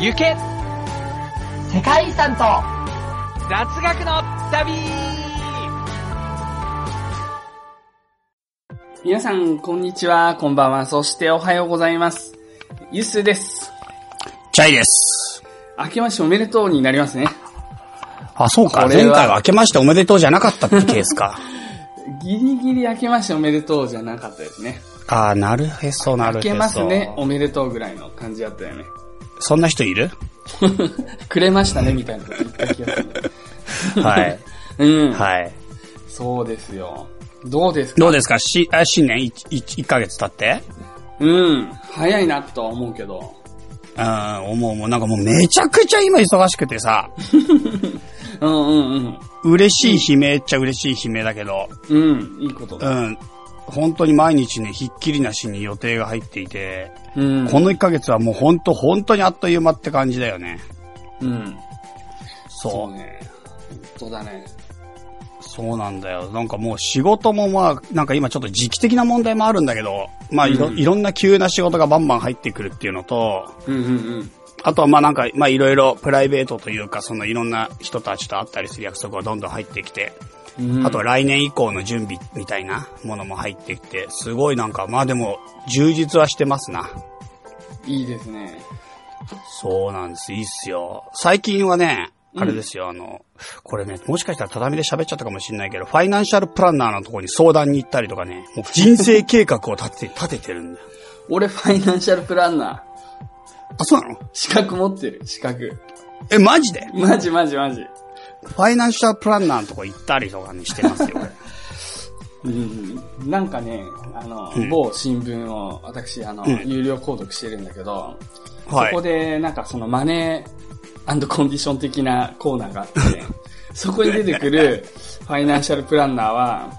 行け世界遺産と雑学の旅皆さん、こんにちは、こんばんは、そしておはようございます。ゆっすーです。チャイです。明けましておめでとうになりますね。あ、そうか。前回は明けましておめでとうじゃなかったってケースか。ギリギリ明けましておめでとうじゃなかったですね。あーなるへそ、なる明へそ。けますね、おめでとうぐらいの感じだったよね。そんな人いる？くれましたね、みたいなこと言った気がする。はい。うん。はい。そうですよ。どうですか？どうですか？し、あ新年 1, ヶ月経って？うん。早いなとは思うけど。うん、思うもうなんかもうめちゃくちゃ今忙しくてさ、うんうん嬉しい悲鳴っちゃ嬉しい悲鳴だけど、うん。うん、いいことだ。うん。本当に毎日ね、ひっきりなしに予定が入っていて、うん。この1ヶ月はもう本当本当にあっという間って感じだよね。うん。そう。そうね。本当だね。そうなんだよ。なんかもう仕事もまあ、なんか今ちょっと時期的な問題もあるんだけど、まあいろ,、うんいろんな急な仕事がバンバン入ってくるっていうのと、うんうんうん。あとはまあなんか、まあいろいろプライベートというか、そのいろんな人たちと会ったりする約束がどんどん入ってきて、うんあとは来年以降の準備みたいなものも入ってきて、すごいなんか、まあでも、充実はしてますな。いいですね。そうなんです。いいっすよ。最近はね、うんあれですよ、あの、これね、もしかしたら畳で喋っちゃったかもしれないけど、ファイナンシャルプランナーのところに相談に行ったりとかね、もう人生計画を立てて、立ててるんだよ。俺ファイナンシャルプランナー。あ、そうなの？資格持ってる、資格。え、マジで？マジマジマジ。ファイナンシャルプランナーのとこ行ったりとかね、してますよ、俺。うんうん。なんかね、あの、うん某新聞を私、あの、うん有料購読してるんだけど、はいそこでなんかそのマネーコンディション的なコーナーがあって、そこに出てくるファイナンシャルプランナーは、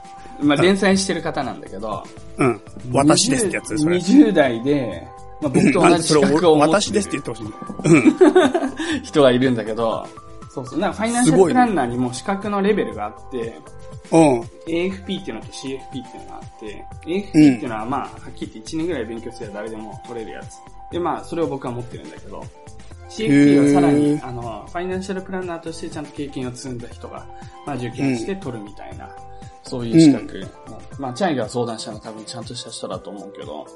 まあ、連載してる方なんだけど、うん。私ですってやつ、それ。20代で、まあ、僕と同じ資格を持って私ですって言ってほしい。る 人がいるんだけど、そうそう。なんかファイナンシャルプランナーにも資格のレベルがあって、うん。AFP っていうのと CFP っていうのがあって、AFP っていうのはまあ、はっきり言って1年ぐらい勉強すれば誰でも取れるやつ。で、まあ、それを僕は持ってるんだけど、CFP はさらに、あの、ファイナンシャルプランナーとしてちゃんと経験を積んだ人が、まあ、受験して取るみたいな、そういう資格。まあ、チャイが相談したのは多分ちゃんとした人だと思うけど、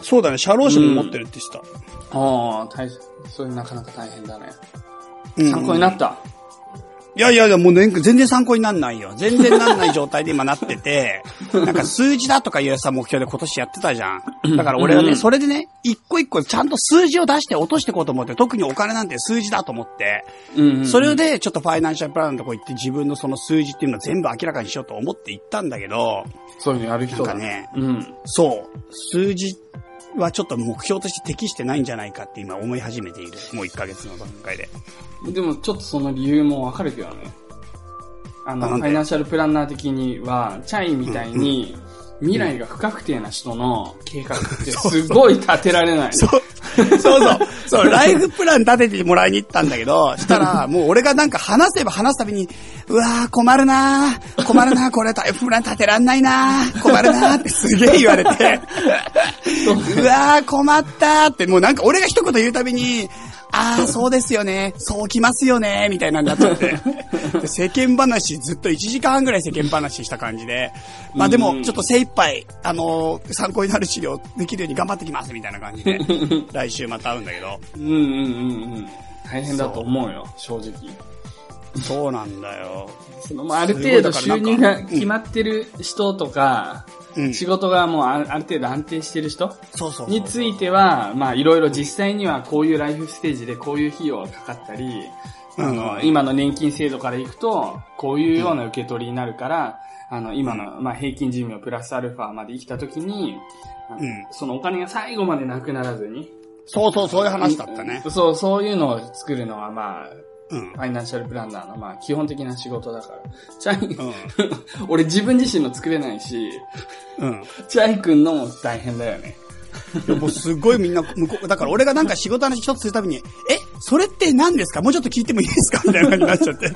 そうだね、社労士も持ってるって言ってああ、大変、それなかなか大変だね。参考になった。いやいやいや、もうね全然参考になんないよ。全然なんない状態で今なってて、なんか数字だとかいうさ、目標で今年やってたじゃん。だから俺はね、うんそれでね、一個一個ちゃんと数字を出して落としていこうと思って、特にお金なんて数字だと思って、それでちょっとファイナンシャルプランのとこ行って自分のその数字っていうのを全部明らかにしようと思って行ったんだけど、そういうのやる人だなんかねうん。そう、数字はちょっと目標として適してないんじゃないかって今思い始めている。もう1ヶ月の段階で。でもちょっとその理由もわかるけどね。あの、ファイナンシャルプランナー的には、チャイみたいに、未来が不確定な人の計画って すごい立てられない。そう、そうそう。そう、ライフプラン立ててもらいに行ったんだけど、したら、もう俺がなんか話せば話すたびに、うわー困るなー困るなーこれライフプラン立てらんないなー困るなーってすげえ言われて、うわー困ったーって、もうなんか俺が一言言うたびに、ああ、そうですよね。そうきますよね。みたいなんなっちゃって。で世間話ずっと1時間半ぐらい世間話した感じで。まあでも、ちょっと精一杯、あのー参考になる資料できるように頑張ってきます。みたいな感じで。来週また会うんだけど。うんうんうんうん。大変だと思うよ、正直。そうなんだよ。そのまあある程度収入が決まってる人とか、うん。仕事がもうあある程度安定してる人そうそうそうについては、まあいろいろ実際にはこういうライフステージでこういう費用がかかったり、あの、うん今の年金制度からいくと、こういうような受け取りになるから、あの、今の、まあ平均寿命プラスアルファまで生きた時に、うんそのお金が最後までなくならずに、そうそう、そういう話だったね。そう、そういうのを作るのはまあ、うんフ。ァイナンシャルプランナーのまあ基本的な仕事だから。チャイ、うん。俺自分自身の作れないし、うん。チャイ君のも大変だよね。もうすごいみんな、向こう、だから俺がなんか仕事の話一つするたびに、えそれって何ですか？もうちょっと聞いてもいいですか？みたいな感じになっちゃって。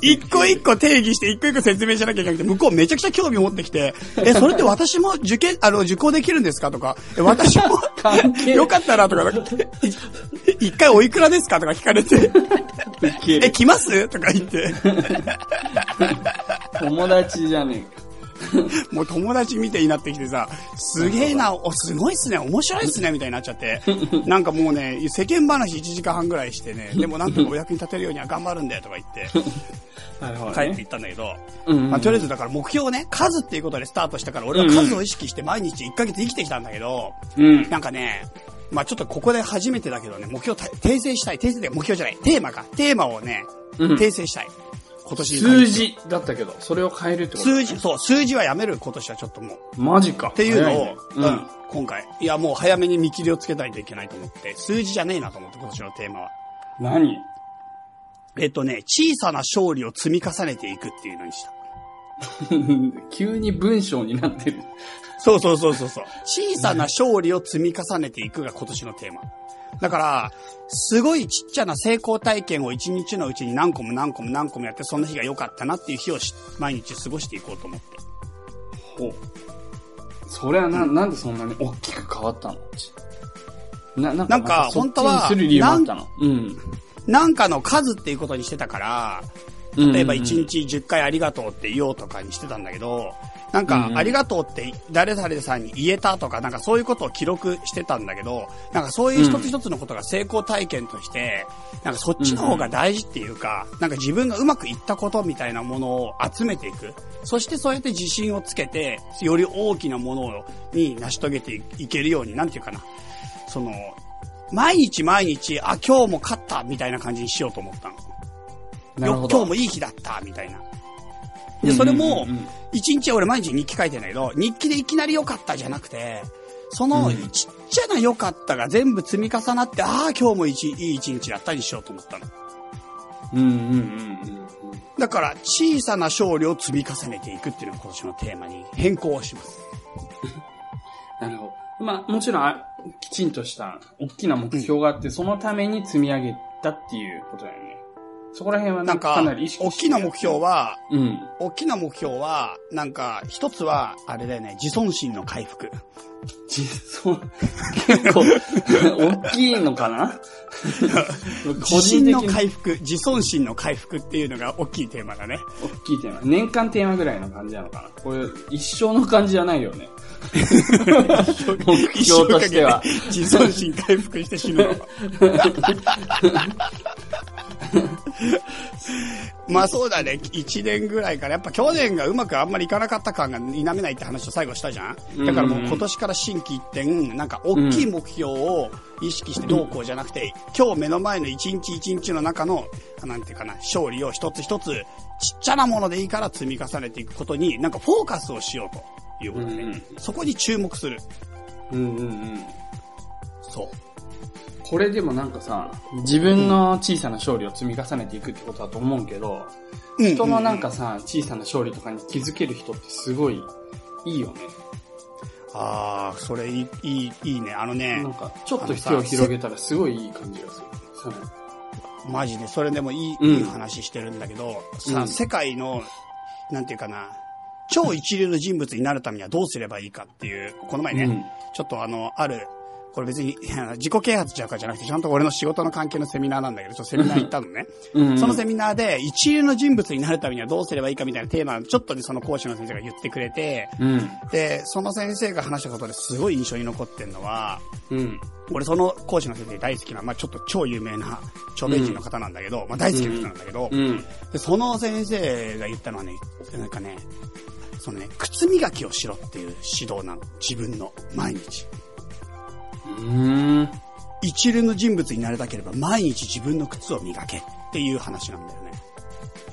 一個一個定義して、一個一個説明しなきゃいけなくて、向こうめちゃくちゃ興味持ってきて、え、それって私も受験、あの、受講できるんですか？とか、え私もよかったらとか、い一回おいくらですか？とか聞かれて、え、来ます？とか言って、友達じゃね もう友達みたいになってきてさ、すげえな、お、すごいっすね、面白いっすね、みたいになっちゃって。なんかもうね、世間話1時間半ぐらいしてね、でもなんとかお役に立てるようには頑張るんだよとか言って、帰ってね。行ったんだけど、うんうんまあ、とりあえずだから目標ね、数っていうことでスタートしたから、俺は数を意識して毎日1ヶ月生きてきたんだけど、うん。なんかね、まあちょっとここで初めてだけどね、目標た訂正したい。訂正で目標じゃない。テーマか。テーマをね、うん訂正したい。今年数字だったけど、それを変えるってこと？数字、そう、数字はやめる今年はちょっともう。マジか。っっていうのを、ううんん、今回。いや、もう早めに見切りをつけないといけないと思って、数字じゃねえなと思って、今年のテーマは。何？えっとね、小さな勝利を積み重ねていくっていうのにした。急に文章になってる。そうそうそうそうそう。小さな勝利を積み重ねていくが今年のテーマ。だから、すごいちっちゃな成功体験を一日のうちに何個も何個も何個もやって、そんな日が良かったなっていう日をし毎日過ごしていこうと思って。ほう。それはな、なんでそんなに大きく変わったの？な、なんか、なんか本当はにする理由もあったの？うん。なんかの数っていうことにしてたから、例えば1日10回ありがとうって言おうとかにしてたんだけど、なんかありがとうって誰々さんに言えたとか、なんかそういうことを記録してたんだけど、なんかそういう一つ一つのことが成功体験として、なんかそっちの方が大事っていうか、なんか自分がうまくいったことみたいなものを集めていく。そしてそうやって自信をつけて、より大きなものに成し遂げていけるように、なんていうかな。その、毎日毎日、あ、今日も勝ったみたいな感じにしようと思ったの。今日もいい日だった、みたいな。で、それも一日俺毎日日記書いてんだけど、日記でいきなり良かったじゃなくて、そのうんちっちゃな良かったが全部積み重なって、ああ、今日も一いい一日だったにしようと思ったの。うんうんうんうんだから、小さな勝利を積み重ねていくっていうのが今年のテーマに変更をします。なるほど。まあ、もちろんあ、きちんとした、大きな目標があって、そのために積み上げたっていうことだよね。そこら辺はなんかかなり意、識大きな目標は、うん。大きな目標は、なんか、一つは、あれだよね、自尊心の回復。実そう、結構、大きいのかな？個 自人信の回復、自尊心の回復っていうのが大きいテーマだね。大きいテーマ。年間テーマぐらいの感じなのかな？これ、一生の感じじゃないよね。目標としては。自尊心回復して死ぬの。まあそうだね。1年ぐらいから、やっぱ去年がうまくあんまりいかなかった感が否めないって話を最後したじゃんだからもう今年から新規一点、なんか大きい目標を意識してどうこうじゃなくて、今日目の前の一日一日の中の、なんていうかな、勝利を一つ一つ、ちっちゃなものでいいから積み重ねていくことに、なんかフォーカスをしようということで、うんそこに注目する。うんうんうん。そう。これでもなんかさ、自分の小さな勝利を積み重ねていくってことだと思うけど、うん人のなんかさ、小さな勝利とかに気づける人ってすごいいいよね。ああ、それいい、いい、いいね。あのねなん、か、ちょっと手を広げたらすごいいい感じがする。さマジで、それでもいい、うんいい話してるんだけど、さ、うん世界の、なんていうかな、超一流の人物になるためにはどうすればいいかっていう、この前ね、うんちょっとあの、ある、これ別に 自己啓発ちゃうかじゃなくて、ちゃんと俺の仕事の関係のセミナーなんだけど、ちょっとセミナー行ったのね。うんそのセミナーで、一流の人物になるためにはどうすればいいかみたいなテーマ、ちょっとね、その講師の先生が言ってくれて、うん。で、その先生が話したことですごい印象に残ってるのは、うん。俺その講師の先生大好きな、まあちょっと超有名な著名人の方なんだけど、まあ大好きな人なんだけど、うん。で、その先生が言ったのはね、なんかね、そのね、靴磨きをしろっていう指導なの。自分の、毎日。うん。一流の人物になりたければ毎日自分の靴を磨けっていう話なんだよね。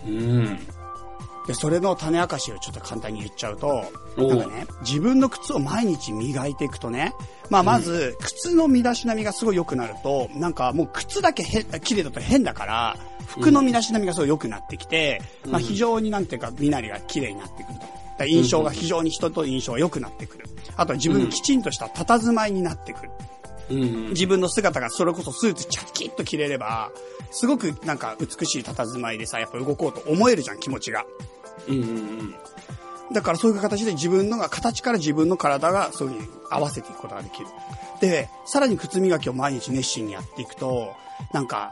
うん。で、それの種明かしをちょっと簡単に言っちゃうと、なんかね、自分の靴を毎日磨いていくとね、まあまず、靴の身だしなみがすごい良くなると、なんかもう靴だけへ綺麗だと変だから、服の身だしなみがすごい良くなってきて、うんまあ非常になんていうか、身なりが綺麗になってくると。だ印象が非常に人と印象が良くなってくる。あとは自分のきちんとした佇まいになってくる。うんうん。自分の姿がそれこそスーツチャキッと着れれば、すごくなんか美しい佇まいでさ、やっぱ動こうと思えるじゃん、気持ちが。うんうんだからそういう形で自分のが、形から自分の体がそういうふうに合わせていくことができる。で、さらに靴磨きを毎日熱心にやっていくと、なんか、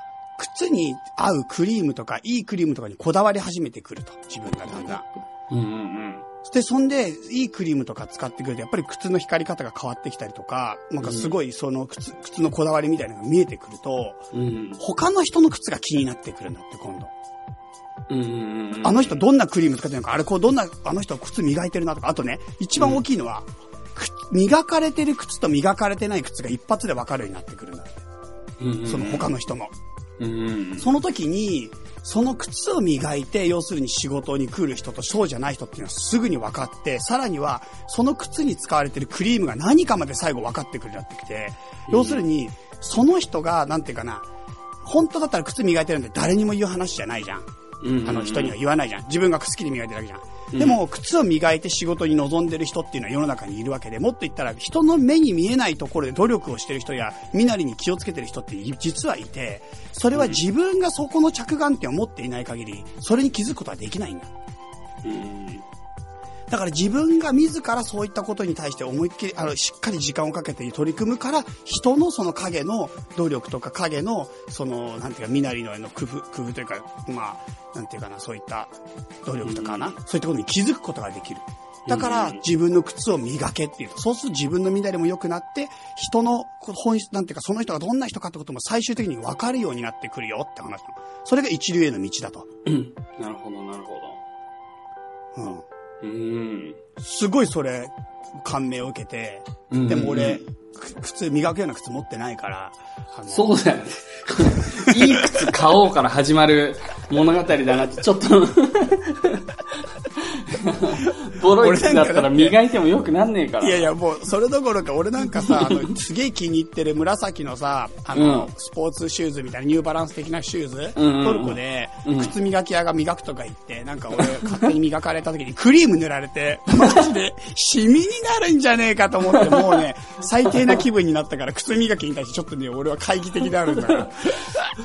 靴に合うクリームとか、いいクリームとかにこだわり始めてくると。自分がだんだん。うん。うんうんで、そんで、いいクリームとか使ってくると、やっぱり靴の光り方が変わってきたりとか、なんかすごいその靴、靴のこだわりみたいなのが見えてくると、うん。うん他の人の靴が気になってくるんだって、今度。うんうんうん。あの人どんなクリーム使ってるのか、あれこうどんな、あの人靴磨いてるなとか、あとね、一番大きいのは、く磨かれてる靴と磨かれてない靴が一発で分かるようになってくるんだって。うんうんうんその他の人の。うんうん。その時に、その靴を磨いて、要するに仕事に来る人とそうじゃない人っていうのはすぐに分かって、さらには、その靴に使われてるクリームが何かまで最後分かってくるようになってきて、要するに、その人が、なんていうかな、本当だったら靴磨いてるんで誰にも言う話じゃないじゃん。あの人には言わないじゃん。自分が好きで磨いてるだけじゃん。うん。でも、靴を磨いて仕事に臨んでる人っていうのは世の中にいるわけで、もっと言ったら人の目に見えないところで努力をしてる人や、身なりに気をつけてる人って実はいて、それは自分がそこの着眼点を持っていない限り、それに気づくことはできないんだ。うんだから自分が自らそういったことに対して思いっきり、あの、しっかり時間をかけて取り組むから、人のその影の努力とか影の、その、なんていうか、身なりのの工夫、工夫というか、まあ、なんていうかな、そういった努力とかな、そういったことに気づくことができる。だから、うん自分の靴を磨けっていうと、そうすると自分の身なりも良くなって、人の本質、なんていうか、その人がどんな人かってことも最終的に分かるようになってくるよって話。それが一流への道だと。うん。なるほど、なるほうん。ど。うん。すごいそれ、感銘を受けて、うんでも俺、く靴、磨くような靴持ってないから、そうだよね。いい靴買おうから始まる物語だなって、ちょっと。ボロい靴だったら磨いてもよくなんねえから。いやいや、もう、それどころか、俺なんかさ、あの、すげえ気に入ってる紫のさ、あの、うんスポーツシューズみたいな、ニューバランス的なシューズ、うんうんうんトルコでうん、靴磨き屋が磨くとか言って、なんか俺、勝手に磨かれた時にクリーム塗られて、マジで、シミになるんじゃねえかと思って、もうね、最低な気分になったから、靴磨きに対してちょっとね、俺は懐疑的であるんだから。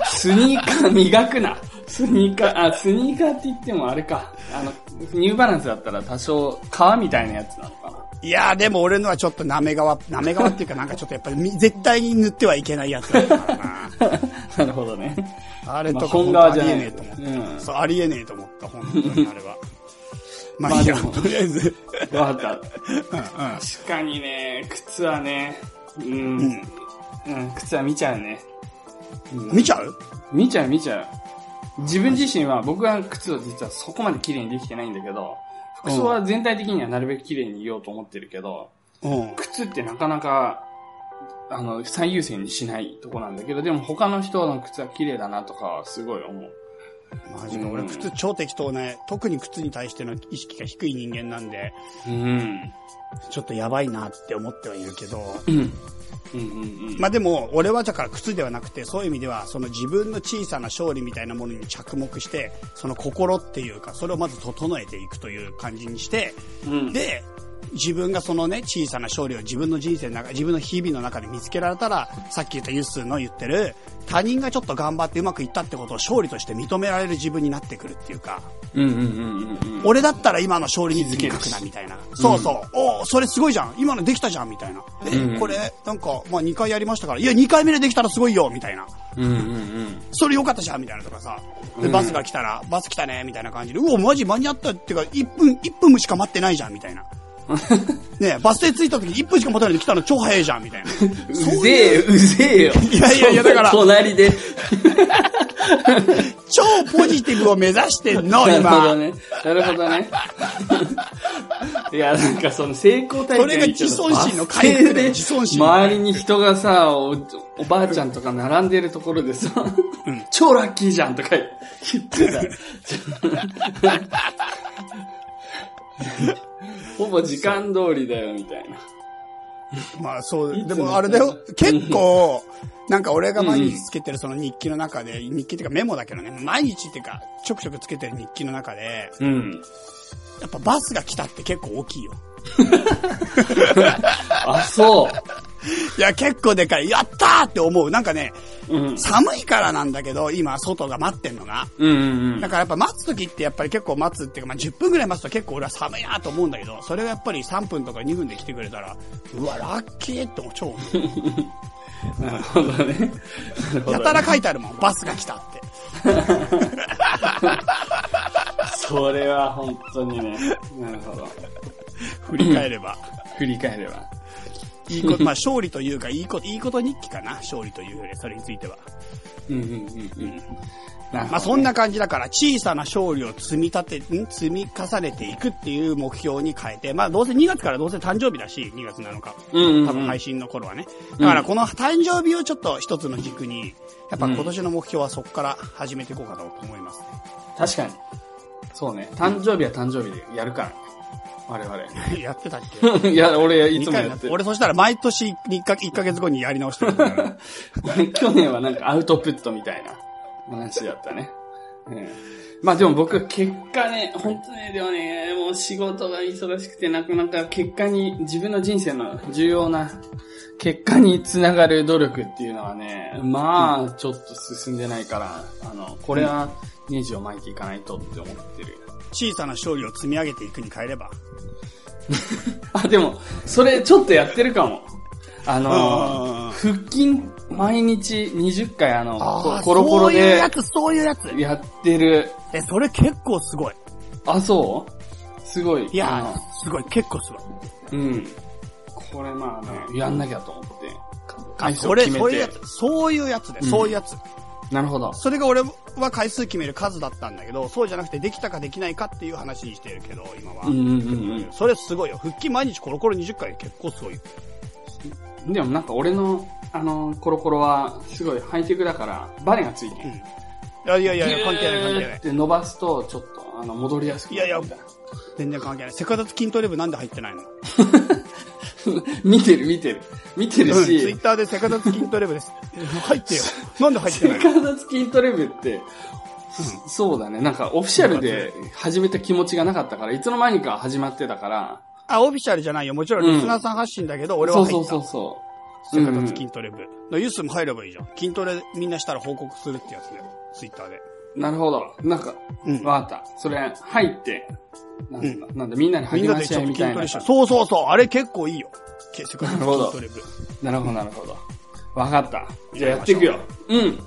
スニーカー磨くな。スニーカー、あ、スニーカーって言ってもあれか。あの、ニューバランスだったら多少、革みたいなやつなのかな？いやーでも俺のはちょっとなめ側、なめ側っていうかなんかちょっとやっぱりみ絶対に塗ってはいけないやつだったからな。なるほどね。あれとかまあ本本当ありえねえと思った。うんそう、ありえねえと思った、本当に あれは。まあいいや、とりあえず。わかった。確かにね、靴はね、うん、うんうん、靴は見ちゃうね。うん見ちゃう？見ちゃう見ちゃう。自分自身は、僕は靴を実はそこまで綺麗にできてないんだけど、服装は全体的にはなるべく綺麗に言おうと思ってるけど、うん。靴ってなかなか、あの、最優先にしないとこなんだけど、でも他の人の靴は綺麗だなとかはすごい思う。マジか、俺靴超適当ね。特に靴に対しての意識が低い人間なんで、うん。ちょっとやばいなって思ってはいるけど、うん。うんうんうん。まあでも、俺はだから靴ではなくて、そういう意味では、その自分の小さな勝利みたいなものに着目して、その心っていうか、それをまず整えていくという感じにして、うん、で、自分がそのね、小さな勝利を自分の人生の中、自分の日々の中で見つけられたら、さっき言ったユッスーの言ってる、他人がちょっと頑張ってうまくいったってことを勝利として認められる自分になってくるっていうか。俺だったら今の勝利に気づける気づけるな、みたいな。そうそう。おおそれすごいじゃん。今のできたじゃん、みたいな。え、うんこれ、なんか、まあ2回やりましたから、いや、2回目でできたらすごいよ、みたいな。うんうんうん。それよかったじゃん、みたいなとかさ。で、うんバスが来たら、バス来たね、みたいな感じで、うお、マジ間に合ったっていうか、1分、1分しか待ってないじゃん、みたいな。ねバス停着いた時に1分しか待たないで来たの超早いじゃん、みたいな。うぜえ、うぜえよ。いやいやいやだから隣で。超ポジティブを目指してんの、なるほど今。ね。なるほどね。いや、なんかその成功体験それが自尊心の回復だよ自尊心周りに人がさ、おおばあちゃんとか並んでるところでさ、超ラッキーじゃんとか言ってた。ほぼ時間通りだよ、みたいな。まあそう、でももあれだよ、結構、なんか俺が毎日つけてるその日記の中で、日記っていうかメモだけどね、毎日っていうか、ちょくちょくつけてる日記の中で、うん。やっぱバスが来たって結構大きいよ。あ、そう。いや、結構でかい。やったーって思う。なんかね、うん。寒いからなんだけど、今、外が待ってんのが。うんうんだからやっぱ待つ時ってやっぱり結構待つっていうか、まあ、10分ぐらい待つと結構俺は寒いなと思うんだけど、それがやっぱり3分とか2分で来てくれたら、うわ、ラッキーって超思う。うん。なるほどね。なるほどやたら書いてあるもん、バスが来たって。それは本当にね。なるほど。振り返れば。振り返れば。いいこと、まあ勝利というか、いいこと、いいこと日記かな、勝利というより、それについては。うんうんうんうん。ままあそんな感じだから、小さな勝利を積み立て、ん？積み重ねていくっていう目標に変えて、まあどうせ2月からどうせ誕生日だし、2月7日。うんうんうん多分配信の頃はね。だからこの誕生日をちょっと一つの軸に、やっぱ今年の目標はそこから始めていこうかと思います。確かに。そうね。誕生日は誕生日でやるからね。我々。やってたっけ？いや、俺、い二つもやってる。俺そしたら毎年1か1ヶ月後にやり直してるから。去年はなんかアウトプットみたいな話だったね。うんまあでも僕、結果ね、本当ね、でもね、もう仕事が忙しくて、なかなか結果に、自分の人生の重要な結果につながる努力っていうのはね、まあ、ちょっと進んでないから、あの、これはネジを巻いていかないとって思ってる。小さな勝利を積み上げていくに変えれば。あ、でも、それちょっとやってるかも。あうんの、腹筋毎日20回あの、コロコロそういうでやつ、そういうやつ。やってる。え、それ結構すごい。あ、そう？すごい。いやー、すごい、結構すごい。うん。これまあね、やんなきゃと思って。あ、それ、そういうや。つ。そういうやつで、うんそういうやつ。なるほど。それが俺は回数決める数だったんだけど、そうじゃなくてできたかできないかっていう話にしてるけど、今は。うんうんうんそれすごいよ。腹筋毎日コロコロ20回結構すごい。でもなんか俺の、あの、コロコロは、すごいハイテクだから、バネがついてる。うんいやいやいや関係ない関係ない。で、伸ばすと、ちょっと、あの、戻りやすくなるいやいや全然関係ない。セカダツ筋トレ部なんで入ってないの？見てる見てる。見てるうん、ツイしッ、ターでセカダツ筋トレ部です。入ってよ。なんで入ってセないの？カダツ筋トレ部って、そうだね。なんかオフィシャルで始めた気持ちがなかったから、いつの間にか始まってたから、あ、オフィシャルじゃないよ。もちろんリスナーさん発信だけど、俺は入った。そうそうそうそう。セカダツ筋トレ部。ユースも入ればいいじゃん。筋トレみんなしたら報告するってやつだよ。ツイッターで。なるほど。なんか、うんわかった。それ、入って、なんだ、なんだみんなに励まし合いみたいな。そうそうそう。あれ結構いいよ。けセカダツなるほど。なるほど、なるほど。わかった。じゃあやっていくよ。うん。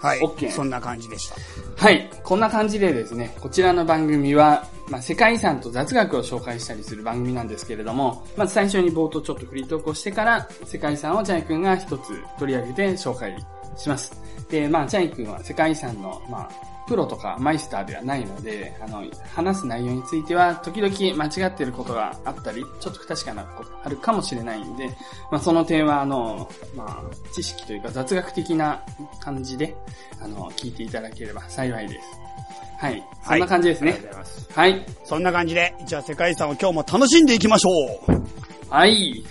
はい。OK そんな感じでした。はい。こんな感じでですね、こちらの番組は、まあ、世界遺産と雑学を紹介したりする番組なんですけれども、まず最初に冒頭ちょっとフリートークをしてから、世界遺産をチャイ君が一つ取り上げて紹介します。で、まあ、チャイ君は世界遺産の、まあ、プロとかマイスターではないので、あの、話す内容については、時々間違っていることがあったり、ちょっと不確かなことがあるかもしれないんで、まあ、その点は、あの、まあ、知識というか雑学的な感じで、あの、聞いていただければ幸いです。はい。そんな感じですねありがとうご。ざいます。はい。そんな感じで、じゃあ世界遺産を今日も楽しんでいきましょう。はい。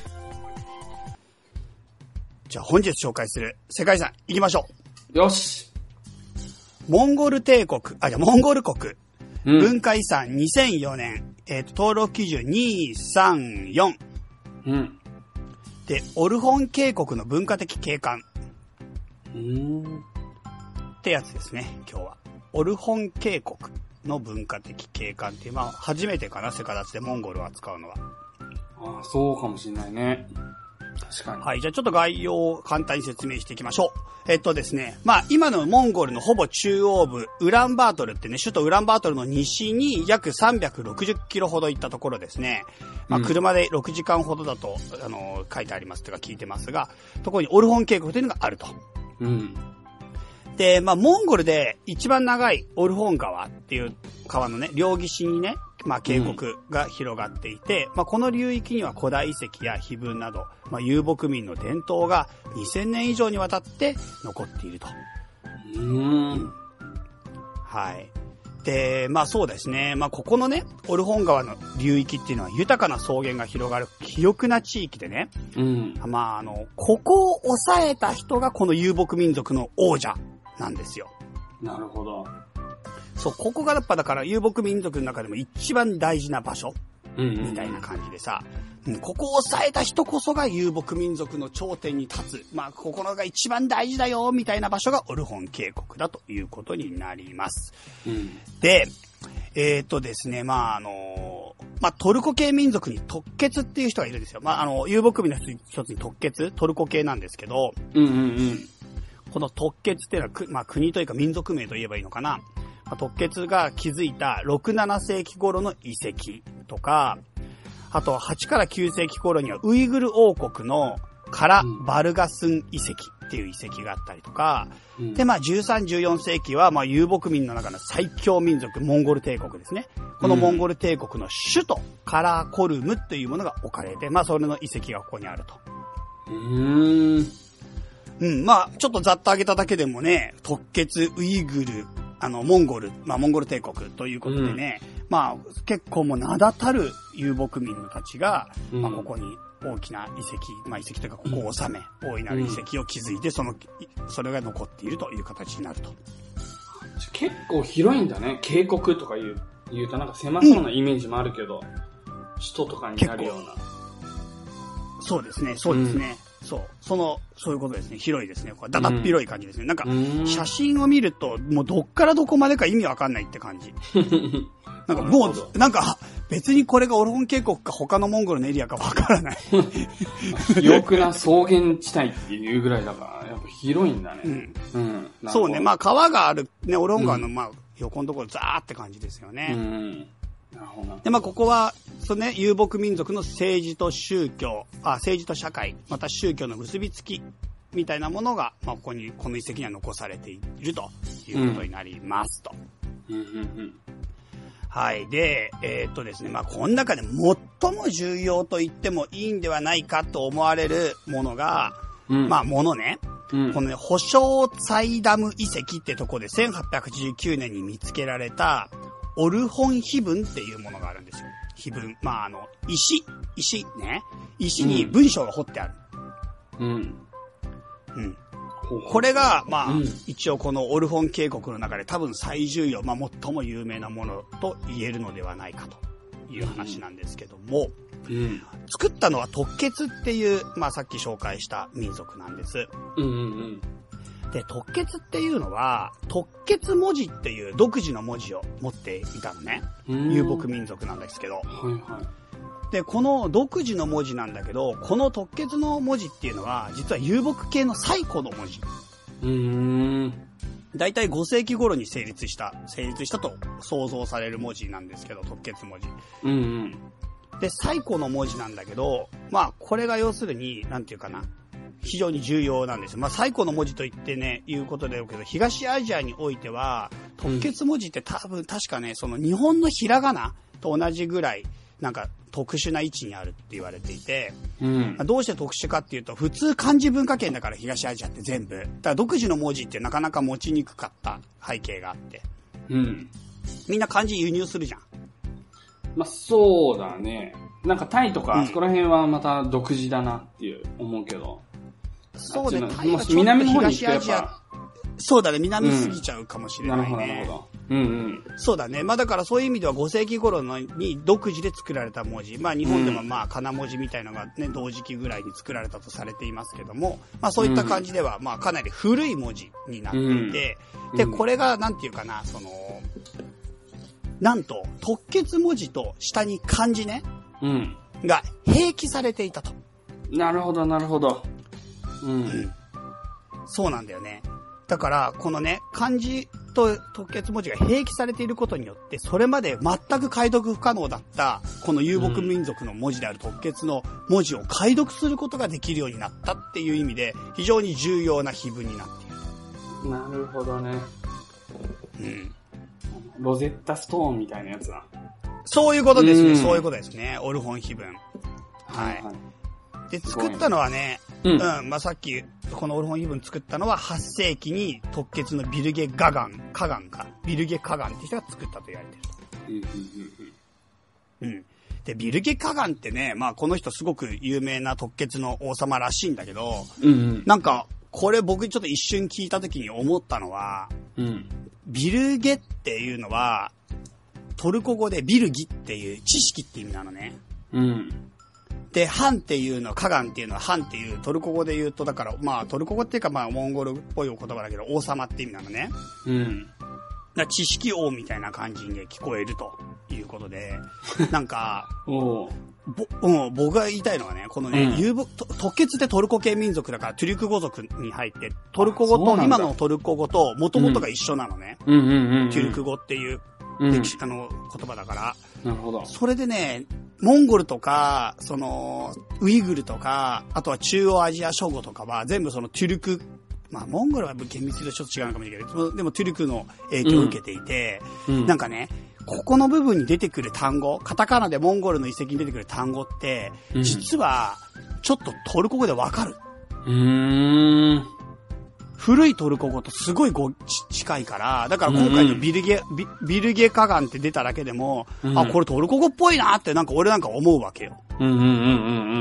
じゃあ本日紹介する世界遺産行きましょよし。う。モンゴル帝国、あ、じゃあモンゴル国、うん。文化遺産2004年、えっ、と、登録基準234うん。で、オルホン渓谷の文化的景観うん。ってやつですね、今日は。オルホン渓谷の文化的景観っていう、まあ、初めてかな、セカダツでモンゴルを扱うのは。ああ、そうかもしれないね。確かに。はい。じゃあちょっと概要を簡単に説明していきましょう。えっとですね。まあ今のモンゴルのほぼ中央部、ウランバートルってね、首都ウランバートルの西に約360キロほど行ったところですね。まあうん車で6時間ほどだと、あの、書いてありますとか聞いてますが、ところにオルホン渓谷というのがあると。うん。で、まあ、モンゴルで一番長いオルホン川っていう川のね、両岸にね、まあ、渓谷が広がっていて、まあ、この流域には古代遺跡や碑文など、まあ、遊牧民の伝統が2000年以上にわたって残っていると。うん。はい。で、まあそうですね。まあここのね、オルホン川の流域っていうのは豊かな草原が広がる肥沃な地域でね、うん。まああの、ここを抑えた人がこの遊牧民族の王者なんですよ。なるほど。そう、ここがやっぱだから遊牧民族の中でも一番大事な場所うん。みたいな感じでさ、うんここを抑えた人こそが遊牧民族の頂点に立つ。まあ、ここのが一番大事だよ、みたいな場所がオルホン渓谷だということになります。うん。で、えっ、とですね、まあ、あのまあ、トルコ系民族に特血っていう人がいるんですよ。まあ、あの、遊牧民の一つに特血、トルコ系なんですけど、うんうんうん。この特血っていうのはく、まあ、国というか民族名と言えばいいのかな。まあ、特血が築いた6、7世紀頃の遺跡とか、あと8から9世紀頃にはウイグル王国のカラ・バルガスン遺跡っていう遺跡があったりとか、うんで、まあ、13、14世紀は、まあ、遊牧民の中の最強民族、モンゴル帝国ですね。このモンゴル帝国の首都、カラーコルムというものが置かれて、まあ、それの遺跡がここにあると。うーん。うん、まあ、ちょっとざっと挙げただけでもね、特血、ウイグル、あの、モンゴル、まあ、モンゴル帝国ということでね、まあ、結構もう名だたる遊牧民たちが、うんまあ、ここに大きな遺跡、まあ、遺跡というか、ここを治め、大いなる遺跡を築いて、その、いそれが残っているという形になると。結構広いんだね。渓谷とか言う、言うとなんか狭そうなイメージもあるけど、首都とかになるような。そうですね、そうですね。そう。その、そういうことですね。広いですね。これだだっ広い感じですね。なんかう、ーん写真を見ると、もうどっからどこまでか意味わかんないって感じ。なんかもう、なんか、別にこれがオルホン渓谷か他のモンゴルのエリアかわからない。肥沃な草原地帯っていうぐらいだから、やっぱ広いんだね。うん。うん。そうね。まあ。あ川がある、ね、オルホン川の、まあ、横のところザーって感じですようね。ん。で、まあ、ここは、そうね、遊牧民族の政治と宗教、あ、政治と社会、また宗教の結びつき、みたいなものが、まあ、ここに、この遺跡には残されているということになりますと。うんうんはい。で、えーっとですね、まあ、この中で最も重要と言ってもいいんではないかと思われるものが、うん。うん。まあ、ものね、うん、このね、保証サイダム遺跡ってとこで1889年に見つけられた、オルホン碑文っていうものがあるんですよ。碑文。まあ、あの、石、石ね。石に文章が彫ってある。うん。うん。これが、まあ、うん一応このオルホン渓谷の中で多分最重要、まあ、最も有名なものと言えるのではないかという話なんですけども、うん。作ったのは特血っていう、まあ、さっき紹介した民族なんです。うんうんで、特血っていうのは、特血文字っていう独自の文字を持っていたのね。うん。遊牧民族なんですけど。はいはい。で、この独自の文字なんだけど、この特血の文字っていうのは、実は遊牧系の最古の文字。うーん。だいたい5世紀頃に成立した、成立したと想像される文字なんですけど、特血文字。うんうん。で、最古の文字なんだけど、まあ、これが要するに、なんていうかな、非常に重要なんですよ。まあ、最古の文字と言ってね、言うことであるけど、東アジアにおいては、特血文字って多分、確かね、その日本のひらがなと同じぐらい、なんか特殊な位置にあるって言われていて、うんまあ。どうして特殊かっていうと、普通漢字文化圏だから東アジアって全部。だから独自の文字ってなかなか持ちにくかった背景があって。うん。みんな漢字輸入するじゃん。まあ、そうだね。なんかタイとか、うんあそこら辺はまた独自だなっていう思うけど。そうねタイはちょっと東アジアぱ、そうだね、南すぎちゃうかもしれないなるほど、なるね。ほど。うんうん。そうだね。まあだからそういう意味では5世紀頃のに独自で作られた文字。まあ日本でもまあ金文字みたいのがね、同時期ぐらいに作られたとされていますけども、まあそういった感じではまあかなり古い文字になっていて、で、うんうんこれがなんていうかな、その、なんと、特血文字と下に漢字ね、うん。が併記されていたと。なるほど、なるほど。うん。そうなんだよね。だから、このね、漢字と特血文字が併記されていることによって、それまで全く解読不可能だった、この遊牧民族の文字である特血の文字を解読することができるようになったっていう意味で、非常に重要な碑文になっている。なるほどね。うん。ロゼッタストーンみたいなやつだ。そういうことですね、うんそういうことですね。オルホン碑文。はい。で、すごいね作ったのはね、ううんん、まあ、さっき、このオルホン碑文作ったのは8世紀に突厥のビルゲ・ガガン、カガンか、ビルゲ・カガンって人が作ったと言われていると。うんうんうんうん。で、ビルゲ・カガンってね、まあこの人すごく有名な突厥の王様らしいんだけど、うん。うんなんか、これ僕ちょっと一瞬聞いた時に思ったのは、うん。うん。ビルゲっていうのは、トルコ語でビルギっていう知識って意味なのね。うん。で、ハンっていうのは、カガンっていうのは、ハンっていうトルコ語で言うと、だから、まあ、トルコ語っていうか、まあ、モンゴルっぽいお言葉だけど、王様って意味なのね。うん。だから知識王みたいな感じに聞こえるということで、なんか、ぼ、うん、僕が言いたいのはね、このね、うん遊特決ってトルコ系民族だから、トゥルク語族に入って、トルコ語と、今のトルコ語と、元々が一緒なのね。うんうんうんうん。トゥルク語っていううんあの、言葉だから。なるほど。それでね、モンゴルとか、その、ウイグルとか、あとは中央アジア諸語とかは、全部そのトゥルク、まあ、モンゴルは厳密にちょっと違うのかもしれないけど、でもトゥルクの影響を受けていて、うんなんかね、ここの部分に出てくる単語、カタカナでモンゴルの遺跡に出てくる単語って、うん実は、ちょっとトルコ語でわかる。うーん。古いトルコ語とすごいごち近いから、だから今回のビルゲ、ビビルゲカガンって出ただけでも、うんあ、これトルコ語っぽいなってなんか俺なんか思うわけよ。うんうんうんう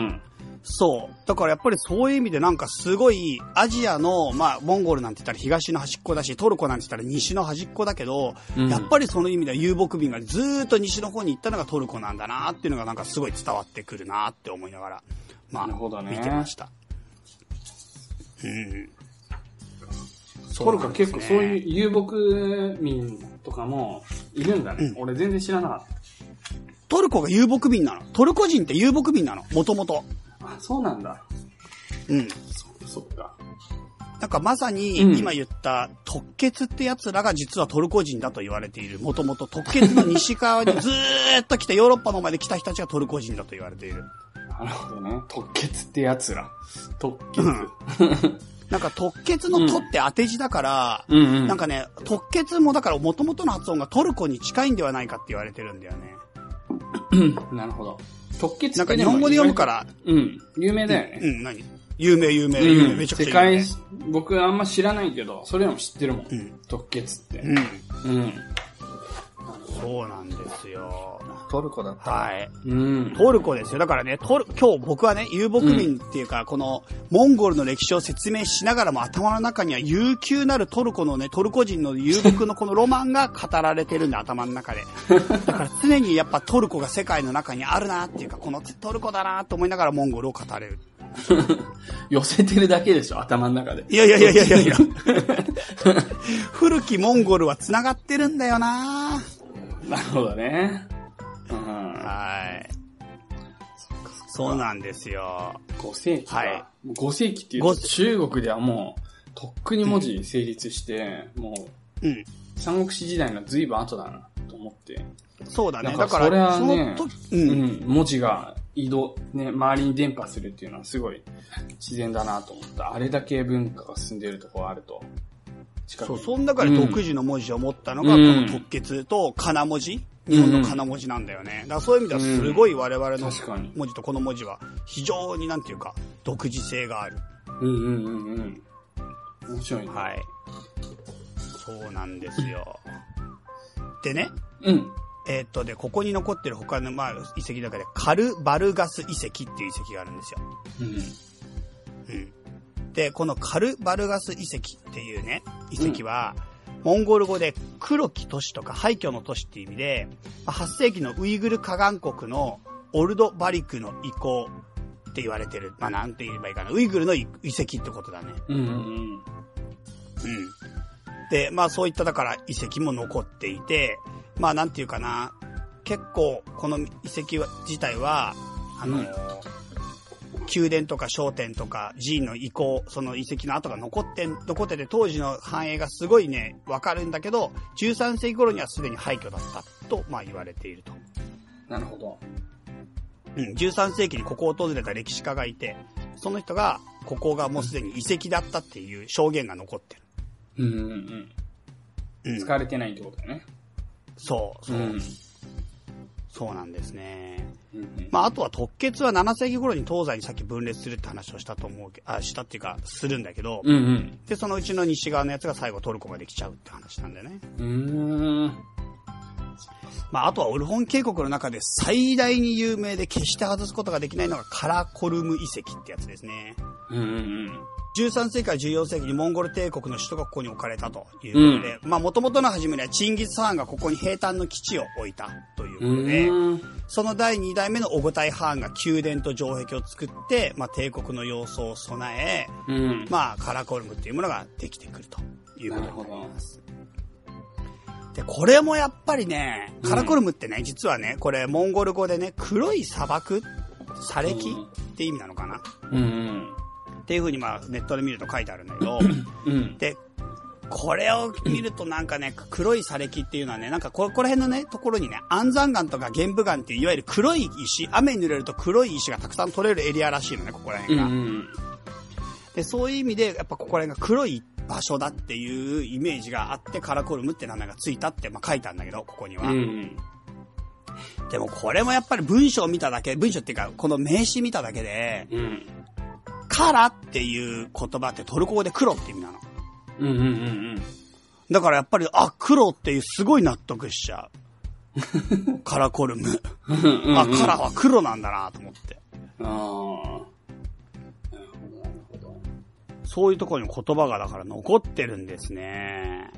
んそう。だからやっぱりそういう意味でなんかすごいアジアの、まあモンゴルなんて言ったら東の端っこだし、トルコなんて言ったら西の端っこだけど、うんやっぱりその意味では遊牧民がずーっと西の方に行ったのがトルコなんだなっていうのがなんかすごい伝わってくるなって思いながら、まあ、なるほどね見てました。うん。トルコは結構そうういう遊牧民とかもいるんだね。俺全然知らなかっトルコが遊牧民なの。トルコ人って遊牧民なの？もともと。た。あ、そうなんだ。うん。そそっか。なんかまさにうん今言った特決って奴らが実はトルコ人だと言われている。もともと特決の西側にずーっと来てヨーロッパの前で来た人たちがトルコ人だと言われている。なるほどね。特決ってやつら。特決。うん なんか特決のとって当て字だから、うんうん。なんかね、特決もだから元々の発音がトルコに近いんではないかって言われてるんだよね。なるほど。特決なんか日本語で読むか。ら、うん。有名だよね。うん、何有名有名有名、うん。めちゃくち世界ゃ有名。、僕あんま知らないけど、それでも知ってるもん。うん特決って。うん。うん。そうなんですよ。トルコだっはい。うん。トルコですよ。だからね、トル、今日僕はね、遊牧民っていうか、この、モンゴルの歴史を説明しながらも頭の中には悠久なるトルコのね、トルコ人の遊牧のこのロマンが語られてるんで、頭の中で。だから常にやっぱトルコが世界の中にあるなっていうか、このトルコだなと思いながらモンゴルを語れる。寄せてるだけでしょ、頭の中で。いやいやいやいやいやいや。古きモンゴルは繋がってるんだよななるほどね。うん。はい。そうなんですよ。5世紀か。はい5世紀っていうごと中国ではもう、とっくに文字成立して、もうん。う、三国志時代の随分後だな、と思って。そうだね。だから、かそれはそねううん。ん、文字が移動、ね、周りに伝播するっていうのはすごい自然だなと思った。あれだけ文化が進んでるところがあると。そう、にその中で独自の文字を持ったのが、こうんの特決と仮名文字日本の仮名文字なんだよね。だそういう意味ではすごい我々の。文字とこの文字は非常になんていうか、独自性がある。うんうんうんうん。面白いね。はい。そうなんですよ。でね、うん。えーっと、で、ここに残ってる他の、まあ、遺跡の中で、カルバルガス遺跡っていう遺跡があるんですよ。うん。うん。で、このカルバルガス遺跡っていうね、遺跡は、モンゴル語で黒き都市とか廃墟の都市っていう意味で、まあ8世紀のウイグル河岸国のオルドバリクの遺構って言われてる。まあなんて言えばいいかな。ウイグルの遺遺跡ってことだね。うんうんうん。で、まあそういっただから遺跡も残っていて、まあなんていうかな、結構この遺跡は自体は、あの、うん宮殿とか商店とか寺院の遺構、その遺跡の跡が残ってん、残ってて当時の繁栄がすごいね、わかるんだけど、13世紀頃にはすでに廃墟だったと、まあ言われていると。なるほど。うん、13世紀にここを訪れた歴史家がいて、その人が、ここがもうすでに遺跡だったっていう証言が残ってる。うんうんうん。うん、使われてないってことだよね。そう、そう、ん。そうなんですね。うんうんまあ、あとは特決は7世紀頃に東西にさっき分裂するって話をしたと思うけあ、したっていうか、するんだけど、うんうん。で、そのうちの西側のやつが最後トルコができちゃうって話なんだよね。うーん。まあ、あとはオルホン渓谷の中で最大に有名で決して外すことができないのがカラコルム遺跡ってやつですね。うんうん13世紀から14世紀にモンゴル帝国の首都がここに置かれたということで、まあ元々の初めにはチンギス・ハーンがここに平坦の基地を置いたということで、うん。その第2代目のオゴタイ・ハーンが宮殿と城壁を作って、まあ帝国の様相を備え、うん。まあカラコルムっていうものができてくるというなことになり。ます。で、これもやっぱりね、カラコルムってね、実はね、これモンゴル語でね、黒い砂漠砂礫うんって意味なのかな？うん。っていう風にまあネットで見ると書いてあるんだけど、うん。で、これを見るとなんかね、黒い砂礫っていうのはね、なんかこここら辺のね、ところにね、安山岩とか玄武岩っていういわゆる黒い石、雨に濡れると黒い石がたくさん取れるエリアらしいのね、ここらう辺が。ん。で、そういう意味で、やっぱここら辺が黒い場所だっていうイメージがあって、カラコルムって名前がついたって、まあ書いたんだけど、ここには。うん。でもこれもやっぱり文章を見ただけ、文章っていうか、この名詞見ただけで、うん。カラっていう言葉ってトルコ語で黒って意味なの。うん。うん。うん。だからやっぱり、あ、黒っていうすごい納得しちゃう。カラコルム。うん。あ、カラは黒なんだなと思って。ああ。そういうところに言葉がだから残ってるんですね。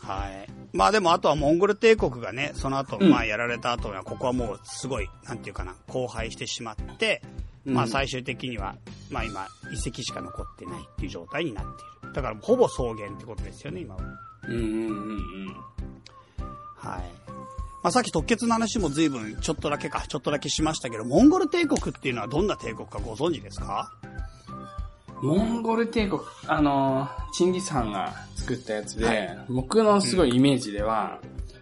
はい。まあでもあとはモンゴル帝国がね、その後、うんまあやられた後には、ここはもうすごい、なんていうかな、荒廃してしまって、まあ最終的には、まあ今、遺跡しか残ってないっていう状態になっている。だからほぼ草原ってことですよね、今は。うんうんうんうん。はい。まあさっき特決の話も随分ちょっとだけか、ちょっとだけしましたけど、モンゴル帝国っていうのはどんな帝国かご存知ですか？モンゴル帝国、あのー、チンギス・ハンが作ったやつで、はい僕のすごいイメージでは、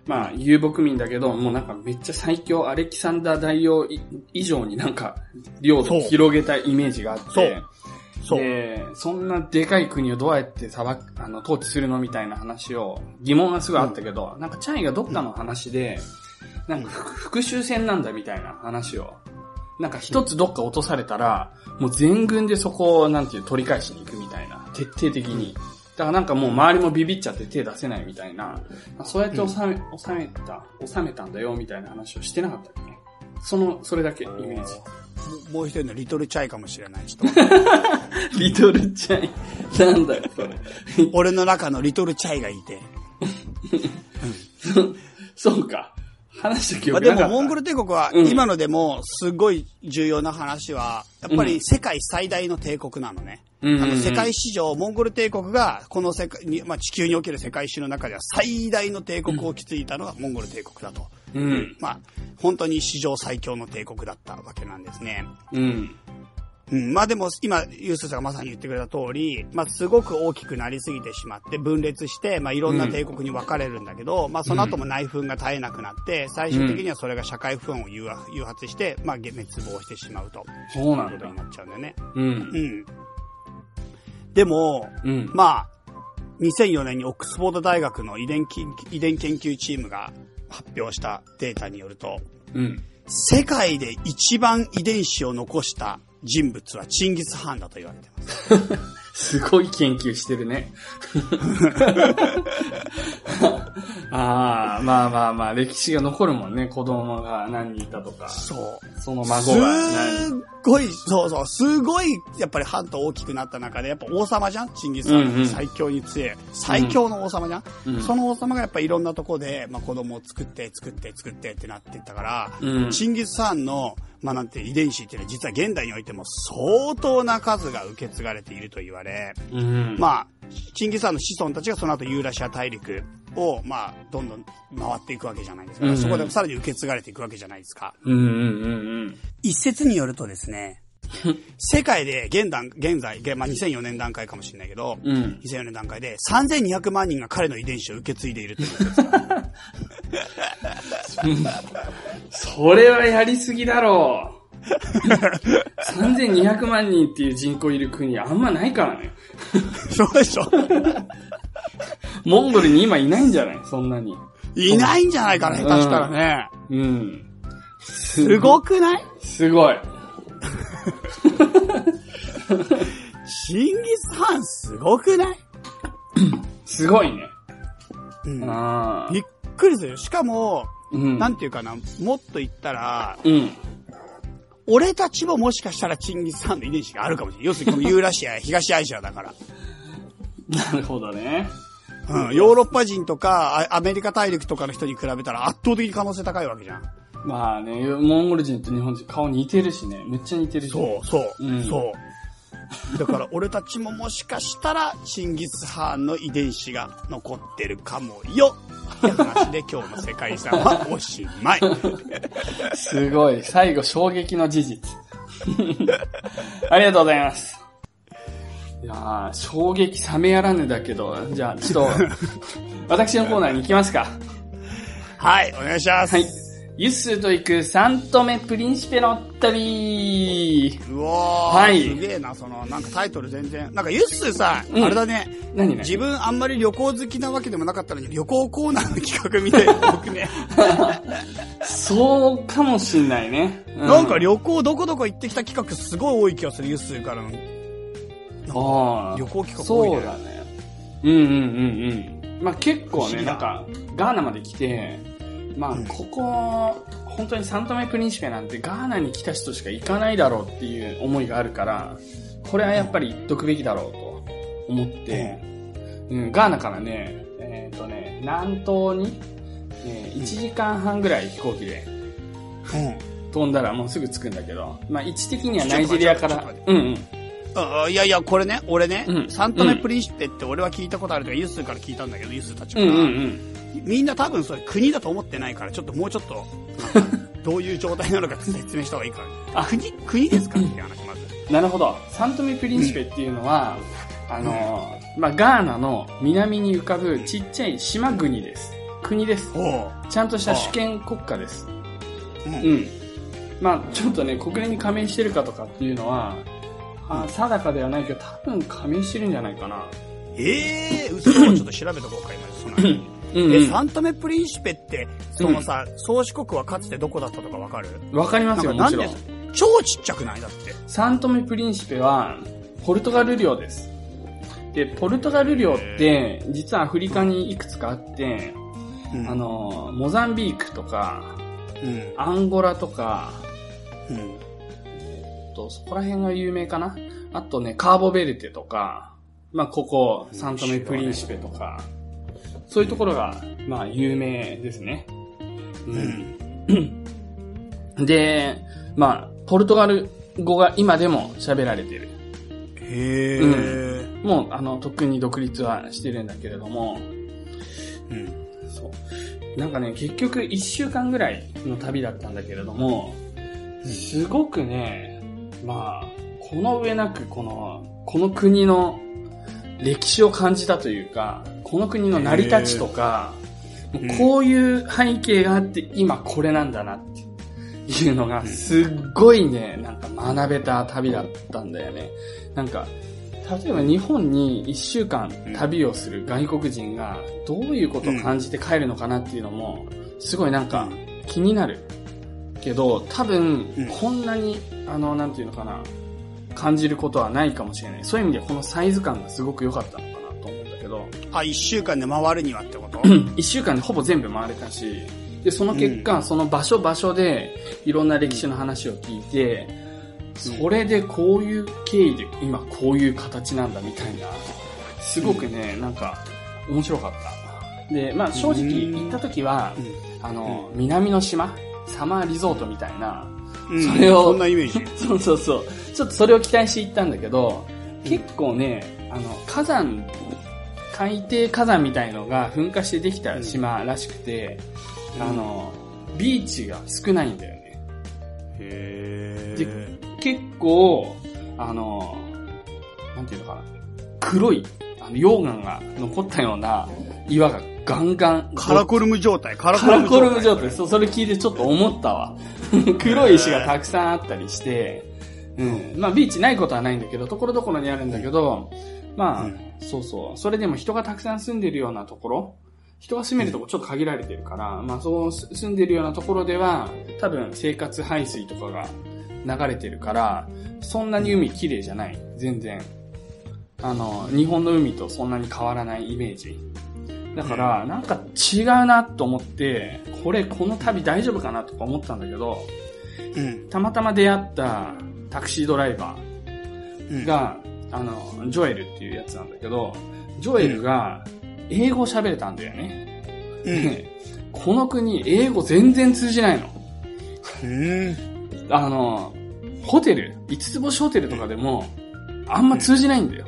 まあ、遊牧民だけど、もうなんかめっちゃ最強、アレキサンダー大王い以上になんか、領土を広げたイメージがあって、そ。で、そんなでかい国をどうやって裁く、あの、統治するのみたいな話を、疑問がすごいあったけど、なんかチャイがどっかの話で、なんかふ復讐戦なんだみたいな話を、なんか一つどっか落とされたら、もう全軍でそこを、なんていう、取り返しに行くみたいな、徹底的に。だからなんかもう周りもビビっちゃって手出せないみたいな、そうやって収め、収めた、収めたんだよみたいな話をしてなかったっけ？その、それだけ、イメージ。ももう一人のリトルチャイかもしれない。ちょっと待ってリトルチャイ。なんだよ、それ。俺の中のリトルチャイがいて。そそうか。話した記まあ、憶なか。でもモンゴル帝国はうん今のでもすごい重要な話は、やっぱり世界最大の帝国なのね。うんうんうんあの世界史上、モンゴル帝国がこの世界に、まあ、地球における世界史の中では最大の帝国を築いたのがモンゴル帝国だと。うん。まあ、本当に史上最強の帝国だったわけなんですね。うん。うん、まあでも今、ユースさんがまさに言ってくれた通り、まあすごく大きくなりすぎてしまって分裂して、まあいろんな帝国に分かれるんだけど、まあその後も内紛が絶えなくなって、最終的にはそれが社会不安を誘発して、まあ滅亡してしまうと。そうないだうんことに。なっちゃうんだよね。うんう。ん。でも、うん。まあ、2004年にオックスフォード大学の遺伝研遺伝研究チームが発表したデータによると、うん。世界で一番遺伝子を残した人物はチンギス・ハーンだと言われてます。すごい研究してるね。ああ、まあまあまあ、歴史が残るもんね。子供が何人いたとか。そう。その孫すが何っごい、そうそう、すごい、やっぱりハント大きくなった中で、やっぱ王様じゃん？チンギス・ハーン、うんうん最強に強い。最強の王様じゃん、うんその王様がやっぱいろんなとこで、まあ子供を作って、作って、作ってってなっていったから、うんチンギス・ハーンの、まあなんて遺伝子っていうのは実は現代においても相当な数が受け継がれていると言われ、うん。まあ、チンギス・ハーンの子孫たちがその後ユーラシア大陸を、まあ、どんどん回っていくわけじゃないですか。うんうんそこでさらに受け継がれていくわけじゃないですか。うんうんうん一説によるとですね、世界で現段、現在、現まあ、2004年段階かもしれないけど、うん。うん。2004年段階で3200万人が彼の遺伝子を受け継いでいるということです。それはやりすぎだろう。3200万人っていう人口いる国あんまないからね。そうでしょモンゴルに今いないんじゃない？そんなに。いないんじゃないかな、下手したらね。うん。すごくない？すごい。チンギス・ハーンすごくない？すごいね。うん。ああ。びっくりするよ。しかも、うん。なんていうかな、もっと言ったら、うん。俺たちももしかしたらチンギス・ハンの遺伝子があるかもしれない。要するにこのユーラシアや東アジアだから。なるほどね。うん、ヨーロッパ人とかあアメリカ大陸とかの人に比べたら圧倒的に可能性高いわけじゃん。まあね、モンゴル人と日本人顔似てるしね。めっちゃ似てるし。そう、そう、うんそう。だから俺たちももしかしたらチンギス・ハーンの遺伝子が残ってるかもよって話で今日の世界遺産はおしまい。すごい。最後、衝撃の事実。ありがとうございます。いやー、衝撃冷めやらぬだけど、じゃあ、ちょっと、私のコーナーに行きますか。はい、お願いします。はい。ユッスーと行くサントメプリンシペの旅うわー、はいすげえな、その、なんかタイトル全然。なんかユッスーさ、うんあれだね、何何？自分あんまり旅行好きなわけでもなかったのに旅行コーナーの企画みたいな 僕ね。そうかもしんないね。うなんか旅行どこどこ行ってきた企画すごい多い気がする、ユッスーからの。あー旅行企画多いねそうだね。うんうんうんうん。まあ結構ね、なんか、ガーナまで来て、まあうん。ここ、本当にサントメプリンシペなんてガーナに来た人しか行かないだろうっていう思いがあるから、これはやっぱり行っとくべきだろうと思って、うん、ガーナからね、えっ、とね、南東に、え1時間半ぐらい飛行機でうん。飛んだらもうすぐ着くんだけど、まあ位置的にはナイジェリアからうんうん。ああいやいや、これね、俺ね、うん。サントメプリンシペって俺は聞いたことあるとか、ユッスーから聞いたんだけど、ユッスーたちから、うんうんうん。みんな多分それ国だと思ってないから、ちょっともうちょっと、どういう状態なのか説明した方がいいから。あ国、国ですかっていう話、まず。なるほど。サントメプリンシペっていうのは、あの、まあ、ガーナの南に浮かぶちっちゃい島国です。国です。ちゃんとした主権国家です。うんうん。まあ、ちょっとね、国連に加盟してるかとかっていうのは、あ定かではないけど、多分加盟してるんじゃないかな。ええー、嘘ちょっと調べとこうか、今、その うん、え、うん。サントメプリンシペって、そのさ、宗主国はかつてどこだったとかわかる？わかりますよ、もちろん。超ちっちゃくない？だって。サントメプリンシペは、ポルトガル領です。で、ポルトガル領って、実はアフリカにいくつかあって、うん。あ、の、モザンビークとか、うん、アンゴラとか、うん。とそこら辺が有名かな？あとね、カーボベルテとか、まあ、ここ、サントメプリンシペとか、そういうところが、まあ、有名ですね。うん。で、まあ、ポルトガル語が今でも喋られている。へえ、うもう、あの、とっくに独立はしてるんだけれども、うん。そう。なんかね、結局一週間ぐらいの旅だったんだけれども、すごくね、まあ、この上なくこの、この国の歴史を感じたというか、この国の成り立ちとか、もうこういう背景があって今これなんだなっていうのがすっごいね、なんか学べた旅だったんだよね。なんか、例えば日本に一週間旅をする外国人がどういうことを感じて帰るのかなっていうのも、すごいなんか気になる。けど、多分うん、こんなに、あの、なんていうのかな、感じることはないかもしれない。そういう意味でこのサイズ感がすごく良かったのかなと思うんだけど、あ、一週間で回るにはってこと？一週間でほぼ全部回れたし、で、その結果、うん。その場所場所でいろんな歴史の話を聞いて、それでこういう経緯で今こういう形なんだみたいな、すごくね、なんか面白かった。で、まあ正直うん行った時は、うん。あの、南の島？サマーリゾートみたいな、うんそれをそんなイメージ。そうそうそう。ちょっとそれを期待して行ったんだけど、結構ね、あの、火山、海底火山みたいのが噴火してできた島らしくて、うんあの、ビーチが少ないんだよね。へで結構、あの、なんていうのかな、黒い、あの、溶岩が残ったような岩がガンガン、カラコルム状態。カラコルム状態。そう、それ聞いてちょっと思ったわ。黒い石がたくさんあったりして、うん。まあ、ビーチないことはないんだけど、ところどころにあるんだけど、まあ、うんそうそう。それでも人がたくさん住んでるようなところ、人が住めるところちょっと限られてるから、まあ、そう住んでるようなところでは、多分生活排水とかが流れてるから、そんなに海綺麗じゃない。全然。あの、日本の海とそんなに変わらないイメージ。だから、なんか違うなと思って、これ、この旅大丈夫かなとか思ったんだけど、うん。たまたま出会ったタクシードライバうんー、が、あの、ジョエルっていうやつなんだけど、ジョエルが英語喋れたんだよね。うん。で この国、英語全然通じないの。うん。あの、ホテル、五つ星ホテルとかでも、あんま通じないんだよ。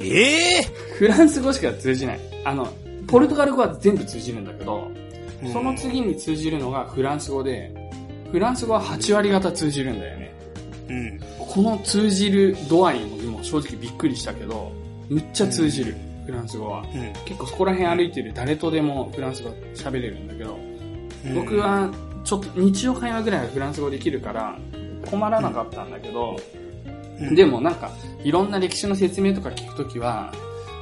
ええフランス語しか通じない。あの、ポルトガル語は全部通じるんだけど、うんその次に通じるのがフランス語で、フランス語は8割方通じるんだよね。うん。この通じる度合いも今正直びっくりしたけど、むっちゃ通じる、フランス語は。うん。結構そこら辺歩いてる誰とでもフランス語喋れるんだけど、うん僕、はちょっと日常会話ぐらいはフランス語できるから困らなかったんだけど、うんでもなんかいろんな歴史の説明とか聞くときは、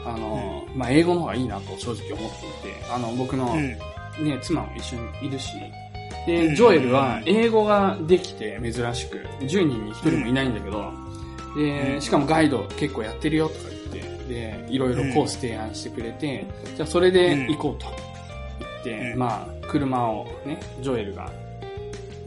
あの、まあ、英語の方がいいなと正直思っていて、あの、僕のうん。ね、妻も一緒にいるし、うで、ん。ジョエルは英語ができて珍しく、10人に1人もいないんだけど、で、しかもガイド結構やってるよとか言って、で、いろいろコース提案してくれて、じゃあそれで行こうと言って、うん。まあ、車をね、ジョエルが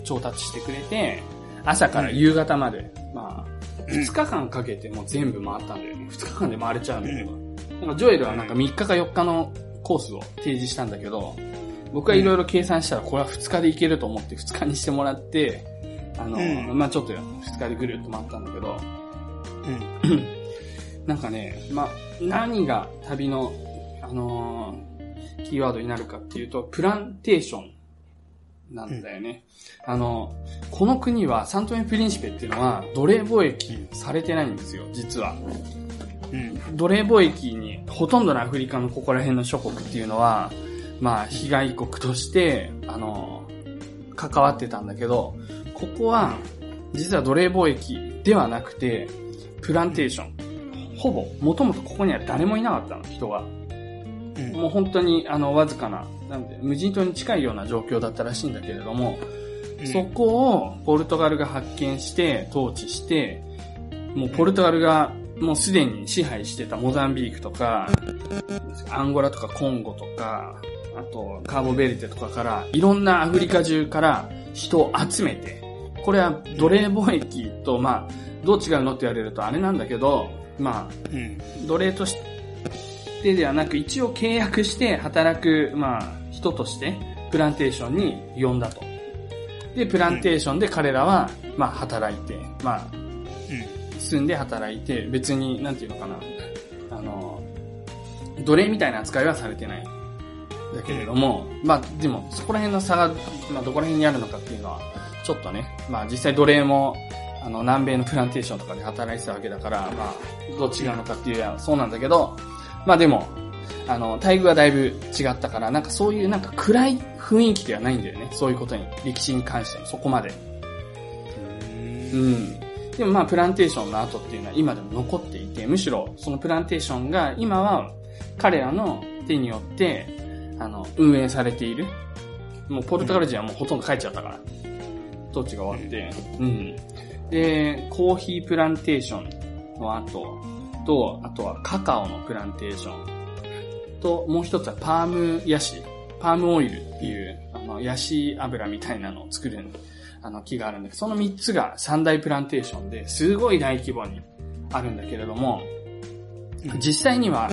調達してくれて、朝から夕方まで、まあ、2日間かけてもう全部回ったんだよね。2日間で回れちゃうんだけど。なんかジョエルはなんか3日か4日のコースを提示したんだけど、僕はいろいろ計算したらこれは2日で行けると思って2日にしてもらって、あの、うんまあちょっと2日でぐるっと回ったんだけど、うん。なんかね、まあ何が旅の、あのーキーワードになるかっていうと、プランテーションなんだよね。あの、この国はサントメプリンシペっていうのは奴隷貿易されてないんですよ、実は。うん。奴隷貿易にほとんどのアフリカのここら辺の諸国っていうのは、まあ、被害国として、あの、関わってたんだけど、ここは、実は奴隷貿易ではなくて、プランテーション。ほぼ、もともとここには誰もいなかったの、人が。うん。もう本当に、あの、わずかな、なんで、無人島に近いような状況だったらしいんだけれども、そこをポルトガルが発見して、統治して、もうポルトガルがもうすでに支配してたモザンビークとか、アンゴラとかコンゴとか、あとカーボベルテとかから、いろんなアフリカ中から人を集めて、これは奴隷貿易と、まあ、どう違うのって言われるとあれなんだけど、まあ、うん。奴隷としてではなく、一応契約して働く、まあ、人として、プランテーションに呼んだと。で、プランテーションで彼らは、まあ、働いて、まあ、住んで働いて、別に、なんていうのかな、あの、奴隷みたいな扱いはされてない。だけれども、まあ、でも、そこら辺の差が、まあ、どこら辺にあるのかっていうのは、ちょっとね、まあ、実際奴隷も、あの、南米のプランテーションとかで働いてたわけだから、まあ、どう違うのかっていうやそうなんだけど、まあでも、あの、待遇はだいぶ違ったから、なんかそういうなんか暗い雰囲気ではないんだよね。そういうことに、歴史に関しても、そこまで。うん。でもまあ、プランテーションの後っていうのは今でも残っていて、むしろそのプランテーションが今は彼らの手によって、あの、運営されている。もうポルトガル人はもうほとんど帰っちゃったから。統治が終わって。うん。で、コーヒープランテーションの後と、あとはカカオのプランテーションと、もう一つはパームヤシ、パームオイルっていう、あの、ヤシ油みたいなのを作る、あの、木があるんだけど、その三つが三大プランテーションで、すごい大規模にあるんだけれども、実際には、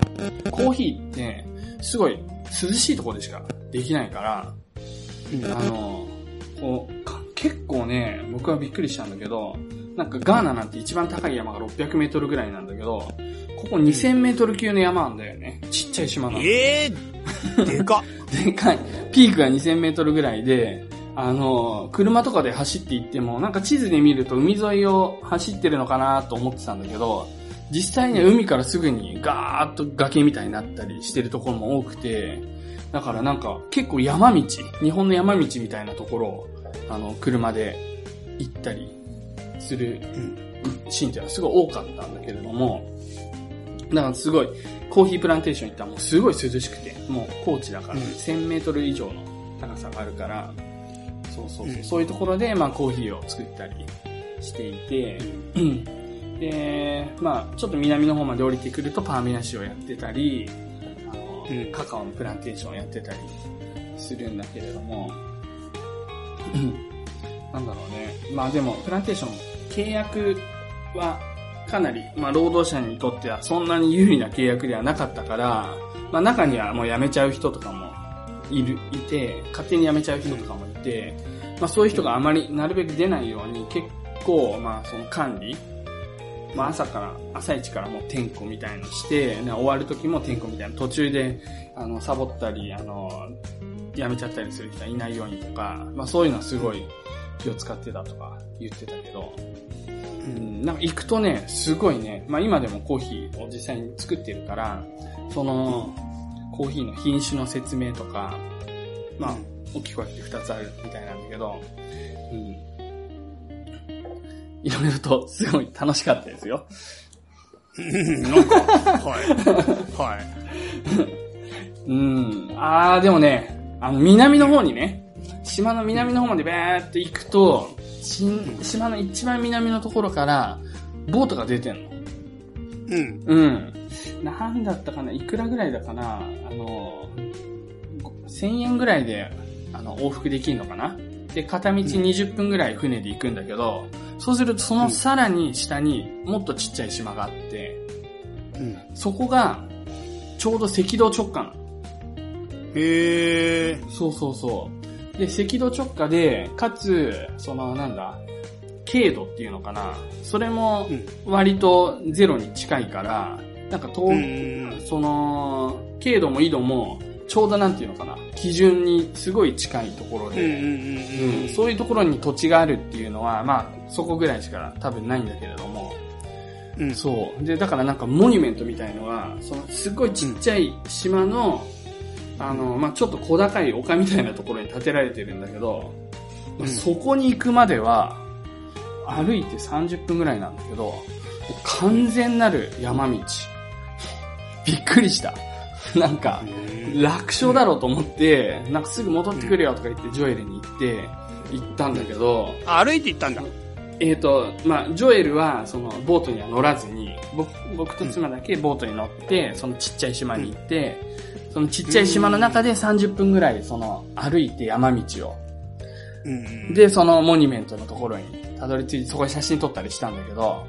コーヒーって、すごい涼しいところでしかできないから、あの、こうか結構ね、僕はびっくりしたんだけど、なんかガーナなんて一番高い山が600メートルぐらいなんだけど、ここ2000メートル級の山なんだよね。ちっちゃい島なの。ええー、でかっ。でかい。ピークが2000メートルぐらいで、あの、車とかで走って行っても、なんか地図で見ると海沿いを走ってるのかなと思ってたんだけど、実際には海からすぐにガーッと崖みたいになったりしてるところも多くて、だからなんか結構山道、日本の山道みたいなところを、あの、車で行ったりするシーンっていうのはすごい多かったんだけれども、だからすごい、コーヒープランテーション行ったらもうすごい涼しくて、もう高地だから、うん。1000メートル以上の高さがあるから、そうそうそう、うん。そういうところで、まあコーヒーを作ったりしていて、うん。で、まあちょっと南の方まで降りてくるとパーミナシをやってたり、あの、うん。カカオのプランテーションをやってたりするんだけれども、うん。なんだろうね。まあでも、プランテーション、契約はかなり、まあ労働者にとってはそんなに有利な契約ではなかったから、まあ中にはもう辞めちゃう人とかもいる、いて、勝手に辞めちゃう人とかもいて、まあそういう人があまりなるべく出ないように結構、まあその管理、まあ朝から、朝一からもう点呼みたいのして、ね終わる時も点呼みたいな、途中で、あの、サボったり、あの、辞めちゃったりする人はいないようにとか、まあそういうのはすごい気を使ってたとか言ってたけど、うん、なんか行くとね、すごいね、まあ今でもコーヒーを実際に作ってるから、その、コーヒーの品種の説明とか、まあ、大きく分けて二つあるみたいなんだけど、うん。いろいろとすごい楽しかったですよ。なんか、はい。はい。うん。あー、でもね、あの、南の方にね、島の南の方までバーって行くと、島の一番南のところから、ボートが出てんの。うん。うん。なんだったかないくらぐらいだかなあの、1000円ぐらいで、あの、往復できるのかな？で、片道20分ぐらい船で行くんだけど、そうするとそのさらに下にもっとちっちゃい島があって、うん。そこが、ちょうど赤道直下なの。へえ。そうそうそう。で、赤道直下で、かつ、その、なんだ、経度っていうのかな。それもうん、割とゼロに近いから、なんか遠、うんその、経度も緯度も、ちょうどなんていうのかな。基準にすごい近いところで、そういうところに土地があるっていうのは、まあ、そこぐらいしか多分ないんだけれども、うん。うん。そう。で、だからなんかモニュメントみたいのが、そのすっごいちっちゃい島の、あの、まあ、ちょっと小高い丘みたいなところに建てられてるんだけど、うんそこに行くまでは、歩いて30分ぐらいなんだけど、完全なる山道。びっくりした。なんか、楽勝だろうと思って、なんかすぐ戻ってくるよとか言ってジョエルに行って、行ったんだけど、あ歩いて行ったんだ。えっ、と、まあ、ジョエルは、その、ボートには乗らずに、僕、僕と妻だけボートに乗って、そのちっちゃい島に行って、そのちっちゃい島の中で30分ぐらい、その、歩いて山道を。で、そのモニュメントのところにたどり着いて、そこで写真撮ったりしたんだけど、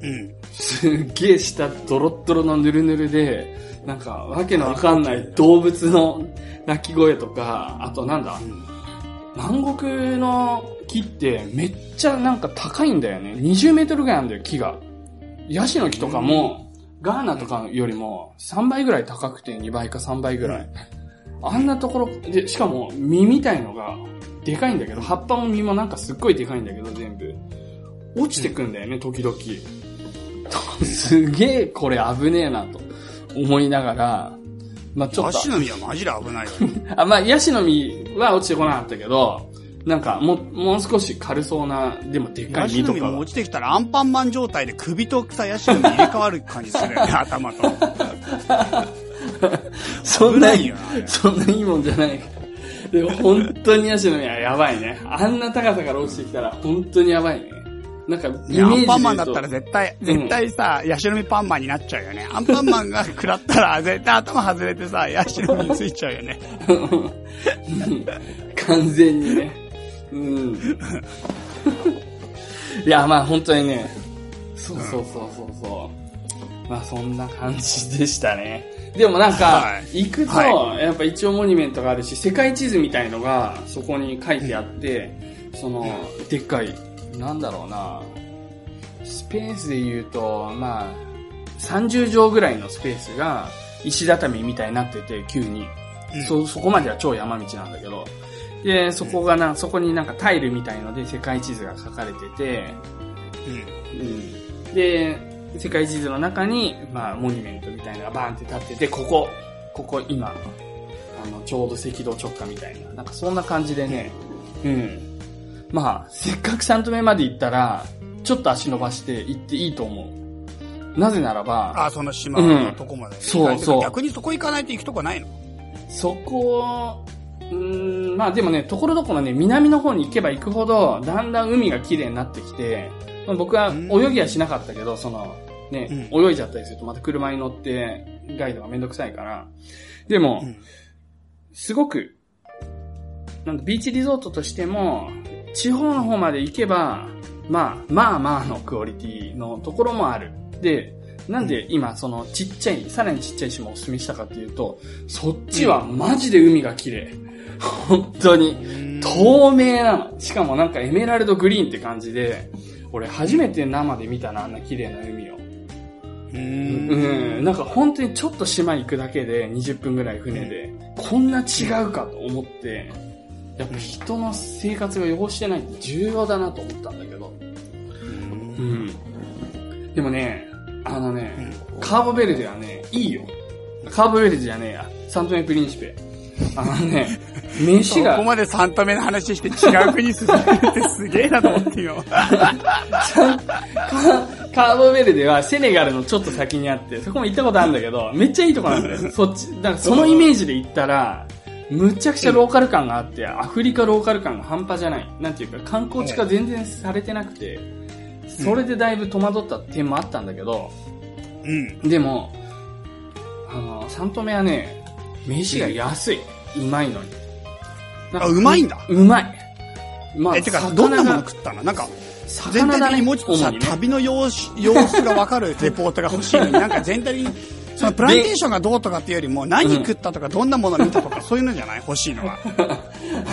うん。すっげえ下、ドロッドロのヌルヌルで、なんか、わけのわかんない動物の鳴き声とか、あとなんだ、南国の木ってめっちゃなんか高いんだよね。20メートルぐらいあるんだよ、木が。ヤシの木とかも、ガーナとかよりも3倍ぐらい高くて2倍か3倍ぐらい。あんなところ、で、しかも実みたいのがでかいんだけど、葉っぱも実もなんかすっごいでかいんだけど、全部。落ちてくんだよね、時々。すげえこれ危ねえなと思いながら、まあちょっと足、の実はマジで危ないよ。あ、まあ、ヤシの実は落ちてこなかったけど、なんか、もう、もう少し軽そうな、でもでっかヤい実とかがシの実も落。ちてきたらアンパンマン状態で首とさ、ヤシの実入れ替わる感じするよね、頭と。そんないそんないいもんじゃない。でも本当にヤシの実はやばいね。あんな高さから落ちてきたら本当にやばいね。なんか、イメージで言うとンパンマンだったら絶対、絶対さ、ヤシの実パンマンになっちゃうよね。アンパンマンが食らったら絶対頭外れてさ、ヤシの実ついちゃうよね。完全にね。うん。いや、まあ本当にね、そうそうそうそうそう。まあそんな感じでしたね。でもなんかは、行くと、はやっぱ一応モニュメントがあるし、世界地図みたいのがそこに書いてあって、その、でっかい、なんだろうな、スペースで言うと、まあ、30畳ぐらいのスペースが石畳みたいになってて、急に。うんそ、そこまでは超山道なんだけど。で、そこがな、そこになんかタイルみたいので世界地図が書かれてて、うん。うん。で、世界地図の中に、まあ、モニュメントみたいなのがバーンって立ってて、ここ、ここ今、あの、ちょうど赤道直下みたいな、なんかそんな感じでね、うん。まあ、せっかくサントメまで行ったら、ちょっと足伸ばして行っていいと思う。なぜならば、あ、その島のとこまで。そうそう逆にそこ行かないと行くとこないの？そこ、うーん、まあでもね、ところどころね、南の方に行けば行くほど、だんだん海が綺麗になってきて、まあ僕はうん泳ぎはしなかったけど、その、ね、泳いじゃったりするとまた車に乗って、ガイドがめんどくさいから。でも、うんすごく、なんだ、ビーチリゾートとしても、地方の方まで行けば、まあ、まあまあのクオリティのところもある。で、なんで今そのちっちゃい、さらにちっちゃい島をお勧めしたかっていうと、そっちはマジで海が綺麗。本当に。透明なの。しかもなんかエメラルドグリーンって感じで、俺初めて生で見たな、あんな綺麗な海を。う。うんん、なんか本当にちょっと島行くだけで20分ぐらい船で、こんな違うかと思って、やっぱ人の生活が汚してないって重要だなと思ったんだけど。うん。でもね、あのね、カーボベルデはね、いいよ。カーボベルデじゃねえや。サントメプリンシペ。あのね、飯がここ、まで3度目の話して違う国進めるってすげえなと思ってよ。カーボベルデはセネガルのちょっと先にあって、そこも行ったことあるんだけど、めっちゃいいとこなんだよ。そっち、だからそのイメージで行ったら、むちゃくちゃローカル感があって、アフリカローカル感が半端じゃない。なんていうか、観光地化全然されてなくて、それでだいぶ戸惑った点もあったんだけど、うん。でも、あの、サントメはね、飯が安い。うまいのに。あうまいんだうまい。まあ、え、てか、魚どんなものが食ったの？なんか、全体的にもうちょっとさ、旅の様子様子がわかるレポートが欲しいのに、なんか全体的に、そのプランテーションがどうとかっていうよりも、何食ったとか、どんなもの見たとか、そういうのじゃない欲しいのは。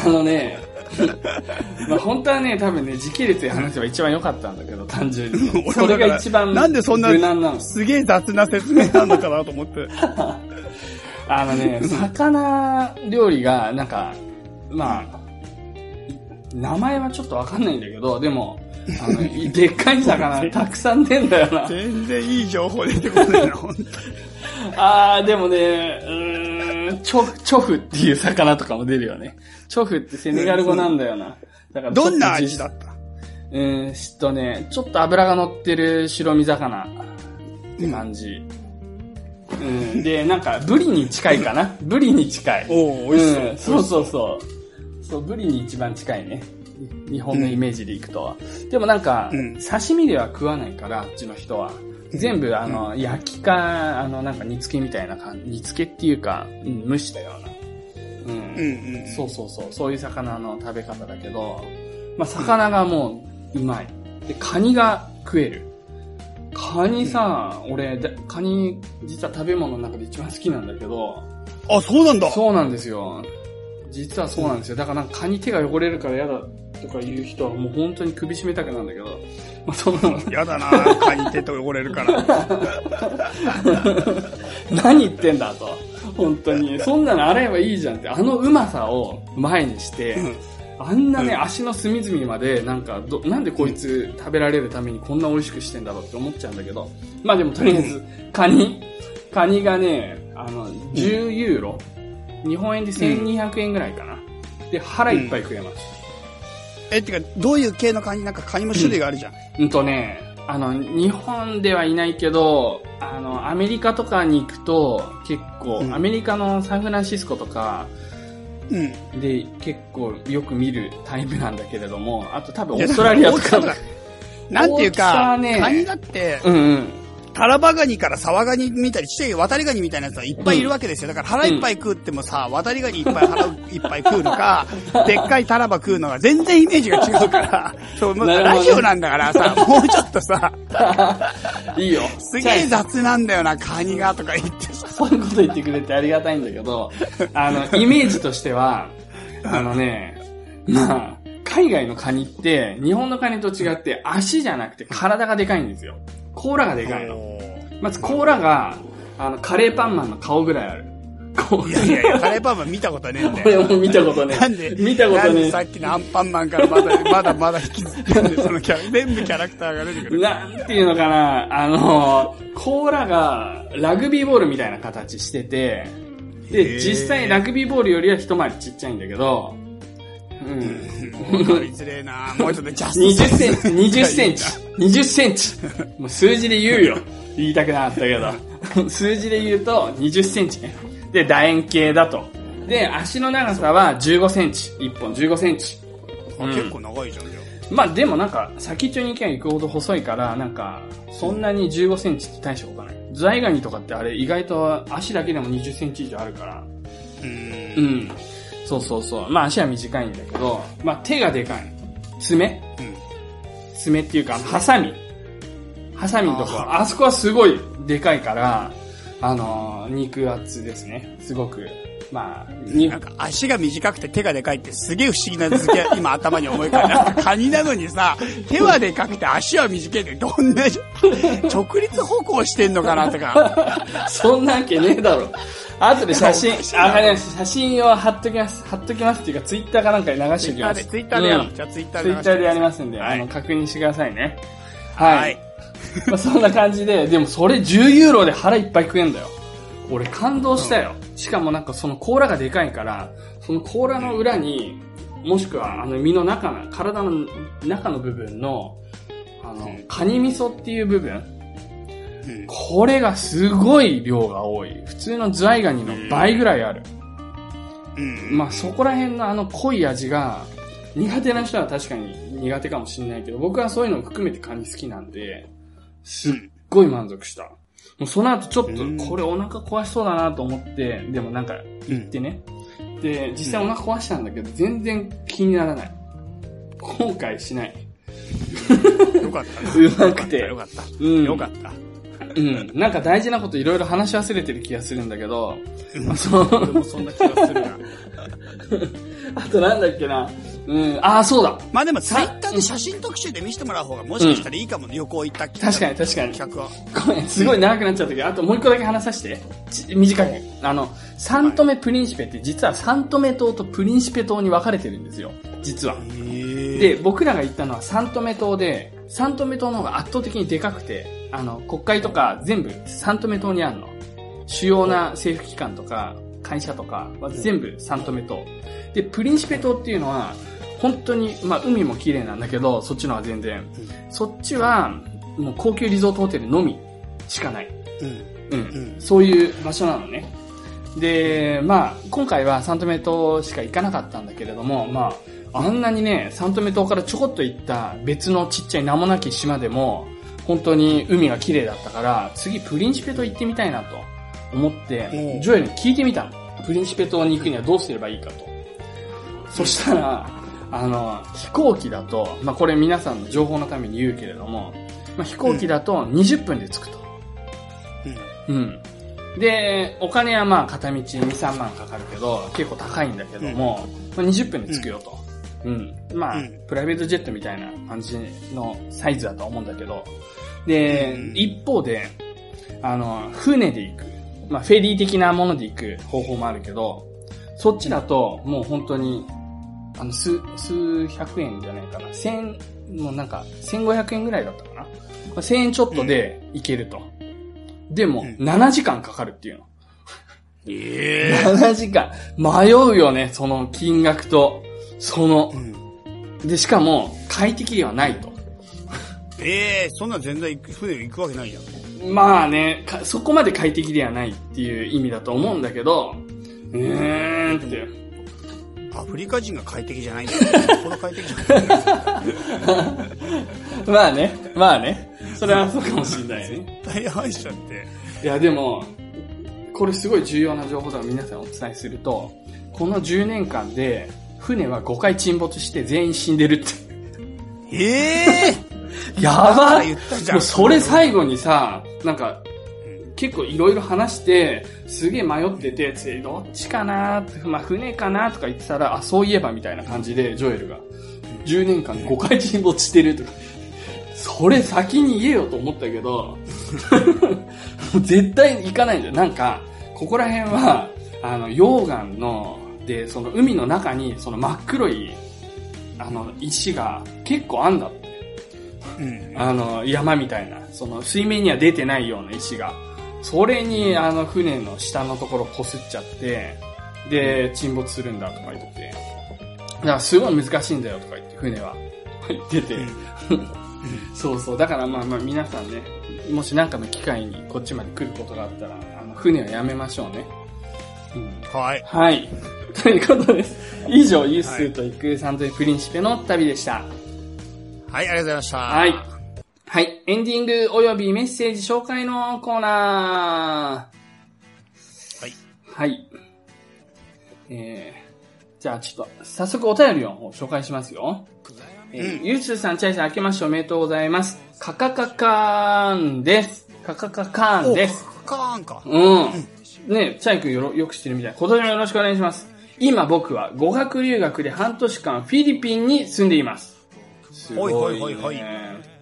あのね、まあ本当はね、多分ね、時系列で話せば一番良かったんだけど、単純に。俺それが一番なんでそんな。すげえ雑な説明なのかなと思って。あのね、魚料理が、なんか、まあ、名前はちょっとわかんないんだけど、でも、あの、でっかい魚たくさん出んだよな。全然いい情報出てこないな、本当に。あー、でもね、うーん、チョ、チョフっていう魚とかも出るよね。チョフってセネガル語なんだよな。だからどんな味だった？うーん、しっとね、ちょっと脂が乗ってる白身魚って感じ。うん、で、なんか、ブリに近いかなブリに近い。おお美味しそう。んそうそうそう。そう、ブリに一番近いね。日本のイメージでいくとは。でもなんか、うん刺身では食わないから、あっちの人は。全部、あの、焼きか、あの、なんか煮付けみたいな感じ、煮付けっていうか、うん、蒸したような。うん。うんうん。そうそうそう、そういう魚の食べ方だけど、まあ、魚がもう、うまい。で、カニが食える。カニさ、俺、でカニ、実は食べ物の中で一番好きなんだけど、あ、そうなんだ。そうなんですよ。実はそうなんですよ。だからなんかカニ手が汚れるから嫌だとか言う人はもう本当に首絞めたくなんだけど、まあその、やだなカニ手と汚れるから。何言ってんだと。本当に。そんなの洗えばいいじゃんって。あのうまさを前にして、あんなね、うん足の隅々まで、なんかど、なんでこいつ食べられるためにこんな美味しくしてんだろうって思っちゃうんだけど。まあでもとりあえず、カニカニがね、あの、10ユーロ。日本円で1200円ぐらいかな。で、腹いっぱい食えます。え、てか、どういう系のカニなんかカニも種類があるじゃん。うんとね、あの、日本ではいないけど、あの、アメリカとかに行くと、結構、うんアメリカのサンフランシスコとかうん。で結構よく見るタイプなんだけれども、あと多分オーストラリアとかなんていうか、はねカニだって、うんうん。タラバガニからサワガニ見たり、ちっちゃい渡りガニみたいなやつはいっぱいいるわけですよ。だから腹いっぱい食ってもさ、渡りガニいっぱい腹いっぱい食うのか、でっかいタラバ食うのが全然イメージが違うから、そう、もうラジオなんだからさ、もうちょっとさ、いいよ。すげえ雑なんだよな、カニがとか言ってさ。そういうこと言ってくれてありがたいんだけど、あの、イメージとしては、あのね、まあ、海外のカニって、日本のカニと違って足じゃなくて体がでかいんですよ。甲羅がでかいの。まず甲羅が、あの、カレーパンマンの顔ぐらいある。いやいやいや、カレーパンマン見たことねえんだよ。俺も見たことね。なんで、見たことなんでねさっきのアンパンマンからまだ、まだまだ引きずってるんで、そのキャラ、全部キャラクターが出てくる。なんていうのかな、あの、甲羅がラグビーボールみたいな形してて、へで、ー実際ラグビーボールよりは一回りちっちゃいんだけど、うん。わかりづれえなもうちょっとジャスト20センチ、20センチ、20センチ。もう数字で言うよ。言いたくなかったけど。数字で言うと20センチね。で、楕円形だと。で、足の長さは15センチ。1本15センチ。あ結構長いじゃん、じゃまあでもなんか、先っちょに行けば行くほど細いから、なんか、そんなに15センチって大したことない。ズワイガニとかってあれ意外と足だけでも20センチ以上あるから。あ。う。うんん。そうそうそう。まあ足は短いんだけど、まあ手がでかい。爪うん。爪っていうか、ハサミ。ハサミのところ。あそこはすごいでかいから、あのー肉厚ですね。すごく。まあ、になんか足が短くて手がでかいってすげえ不思議な図形 今頭に思い浮かんだ。なんかカニなのにさ、手はでかくて足は短いってどんな、直立歩行してんのかなとか。そんなわけねえだろ。後で写真あ、わかりました。写真を貼っときます。貼っときますっていうか、ツイッターかなんかに流しておきます。ツイッターで、ツイッターでやじゃあツイッターツでイッターでやりますんで、はいあの、確認してくださいね。はい。はい。まあそんな感じで、でもそれ10ユーロで腹いっぱい食えんだよ。俺感動したよ。しかもなんかその甲羅がでかいから、その甲羅の裏に、もしくはあの身の中の、体の中の部分の、あの、カニ味噌っていう部分、うんこれがすごい量が多い。普通のズワイガニの倍ぐらいある。うん。まあそこら辺のあの濃い味が、苦手な人は確かに苦手かもしれないけど、僕はそういうのも含めてカニ好きなんで、すっごい満足した。もうその後ちょっとうん、これお腹壊しそうだなと思って、でもなんか行ってね。で、実際お腹壊したんだけど、全然気にならない。後悔しない。よかったな。うまくてよかった。うん。よかった。うん。なんか大事なこといろいろ話し忘れてる気がするんだけど、まあそう。そんな気がするな。あとなんだっけな。うん。ああ、そうだ。まあでもツイッターで写真特集で見せてもらう方がもしかしたらいいかもね。旅行行った確かに確かに。企画は。ごめん、すごい長くなっちゃったけど、あともう一個だけ話させて。ち短く。あの、サントメ・プリンシペって実はサントメ島とプリンシペ島に分かれてるんですよ。実は。で、で、僕らが行ったのはサントメ島で、サントメ島の方が圧倒的にでかくて、あの、国会とか全部サントメ島にあるの。主要な政府機関とか会社とかは全部サントメ島。で、プリンシペ島っていうのは、本当に、まあ海も綺麗なんだけど、そっちのは全然。そっちは、もう高級リゾートホテルのみしかない。うん。うん。うんそういう場所なのね。で、まあ、今回はサントメ島しか行かなかったんだけれども、まあ、あんなにね、サントメ島からちょこっと行った別のちっちゃい名もなき島でも、本当に海が綺麗だったから、次プリンシペ島行ってみたいなと思ってう、んジョエルに聞いてみたの。プリンシペ島に行くにはどうすればいいかと。そしたら、あの、飛行機だと、まあこれ皆さんの情報のために言うけれども、まあ飛行機だと20分で着くと。うん。で、お金はまあ片道2、3万かかるけど、結構高いんだけども、まあ、20分で着くよと。うん。まあ、うんプライベートジェットみたいな感じのサイズだと思うんだけど、で、うん一方で、あの、船で行く。まあ、フェリー的なもので行く方法もあるけど、そっちだと、もう本当に、あの、数、数百円じゃないかな。千、もうなんか、千五百円ぐらいだったかな。まあ千円ちょっとで行けると。でも、うん7時間かかるっていうの。ええ7時間。迷うよね、その金額と、そのう、ん。で、しかも、快適ではないと。ええそんな全然船行くわけないやん。まあね、かそこまで快適ではないっていう意味だと思うんだけど、うーんって。アフリカ人が快適じゃないんだよ。よっぽど快適じゃない。まあね、まあね。それはそうかもしれないね。大敗しちゃって。いや、でも、これすごい重要な情報だ皆さんお伝えすると、この10年間で、船は5回沈没して全員死んでるって。ええ やば言ったじゃ。もうんそれ最後にさ、なんか、結構いろいろ話して、すげえ迷ってて、ついどっちかなまあ船かなとか言ってたら、あ、そういえばみたいな感じで、ジョエルが、10年間で5回沈没してるとか、それ先に言えよと思ったけど、絶対行かないんだよ。なんか、ここら辺は、あの、溶岩の、で、その海の中に、その真っ黒い、あの、石が結構あんだって。うん。あの、山みたいな、その水面には出てないような石が、それにあの船の下のところこすっちゃって、で、沈没するんだとか言って、だからすごい難しいんだよとか言って、船は。言ってて。そうそう。だからまあまあ皆さんね、もし何かの機会にこっちまで来ることがあったら、あの、船はやめましょうね。うんはい。はい。ということです。以上、ユースと行くサントリープリンシペの旅でした。はい、ありがとうございました。はい。はい。エンディングおよびメッセージ紹介のコーナー。はい。はい。えー、じゃあちょっと、早速お便りを紹介しますよ。えーうんゆうつーさん、チャイさん、明けましておめでとうございます。カカカカーンです。カカカカーンです。おカーンか。うん。ねチャイ君よろよく知ってるみたい。今年もよろしくお願いします。今僕は語学留学で半年間フィリピンに住んでいます。すごい、ね。ほいほいほいほい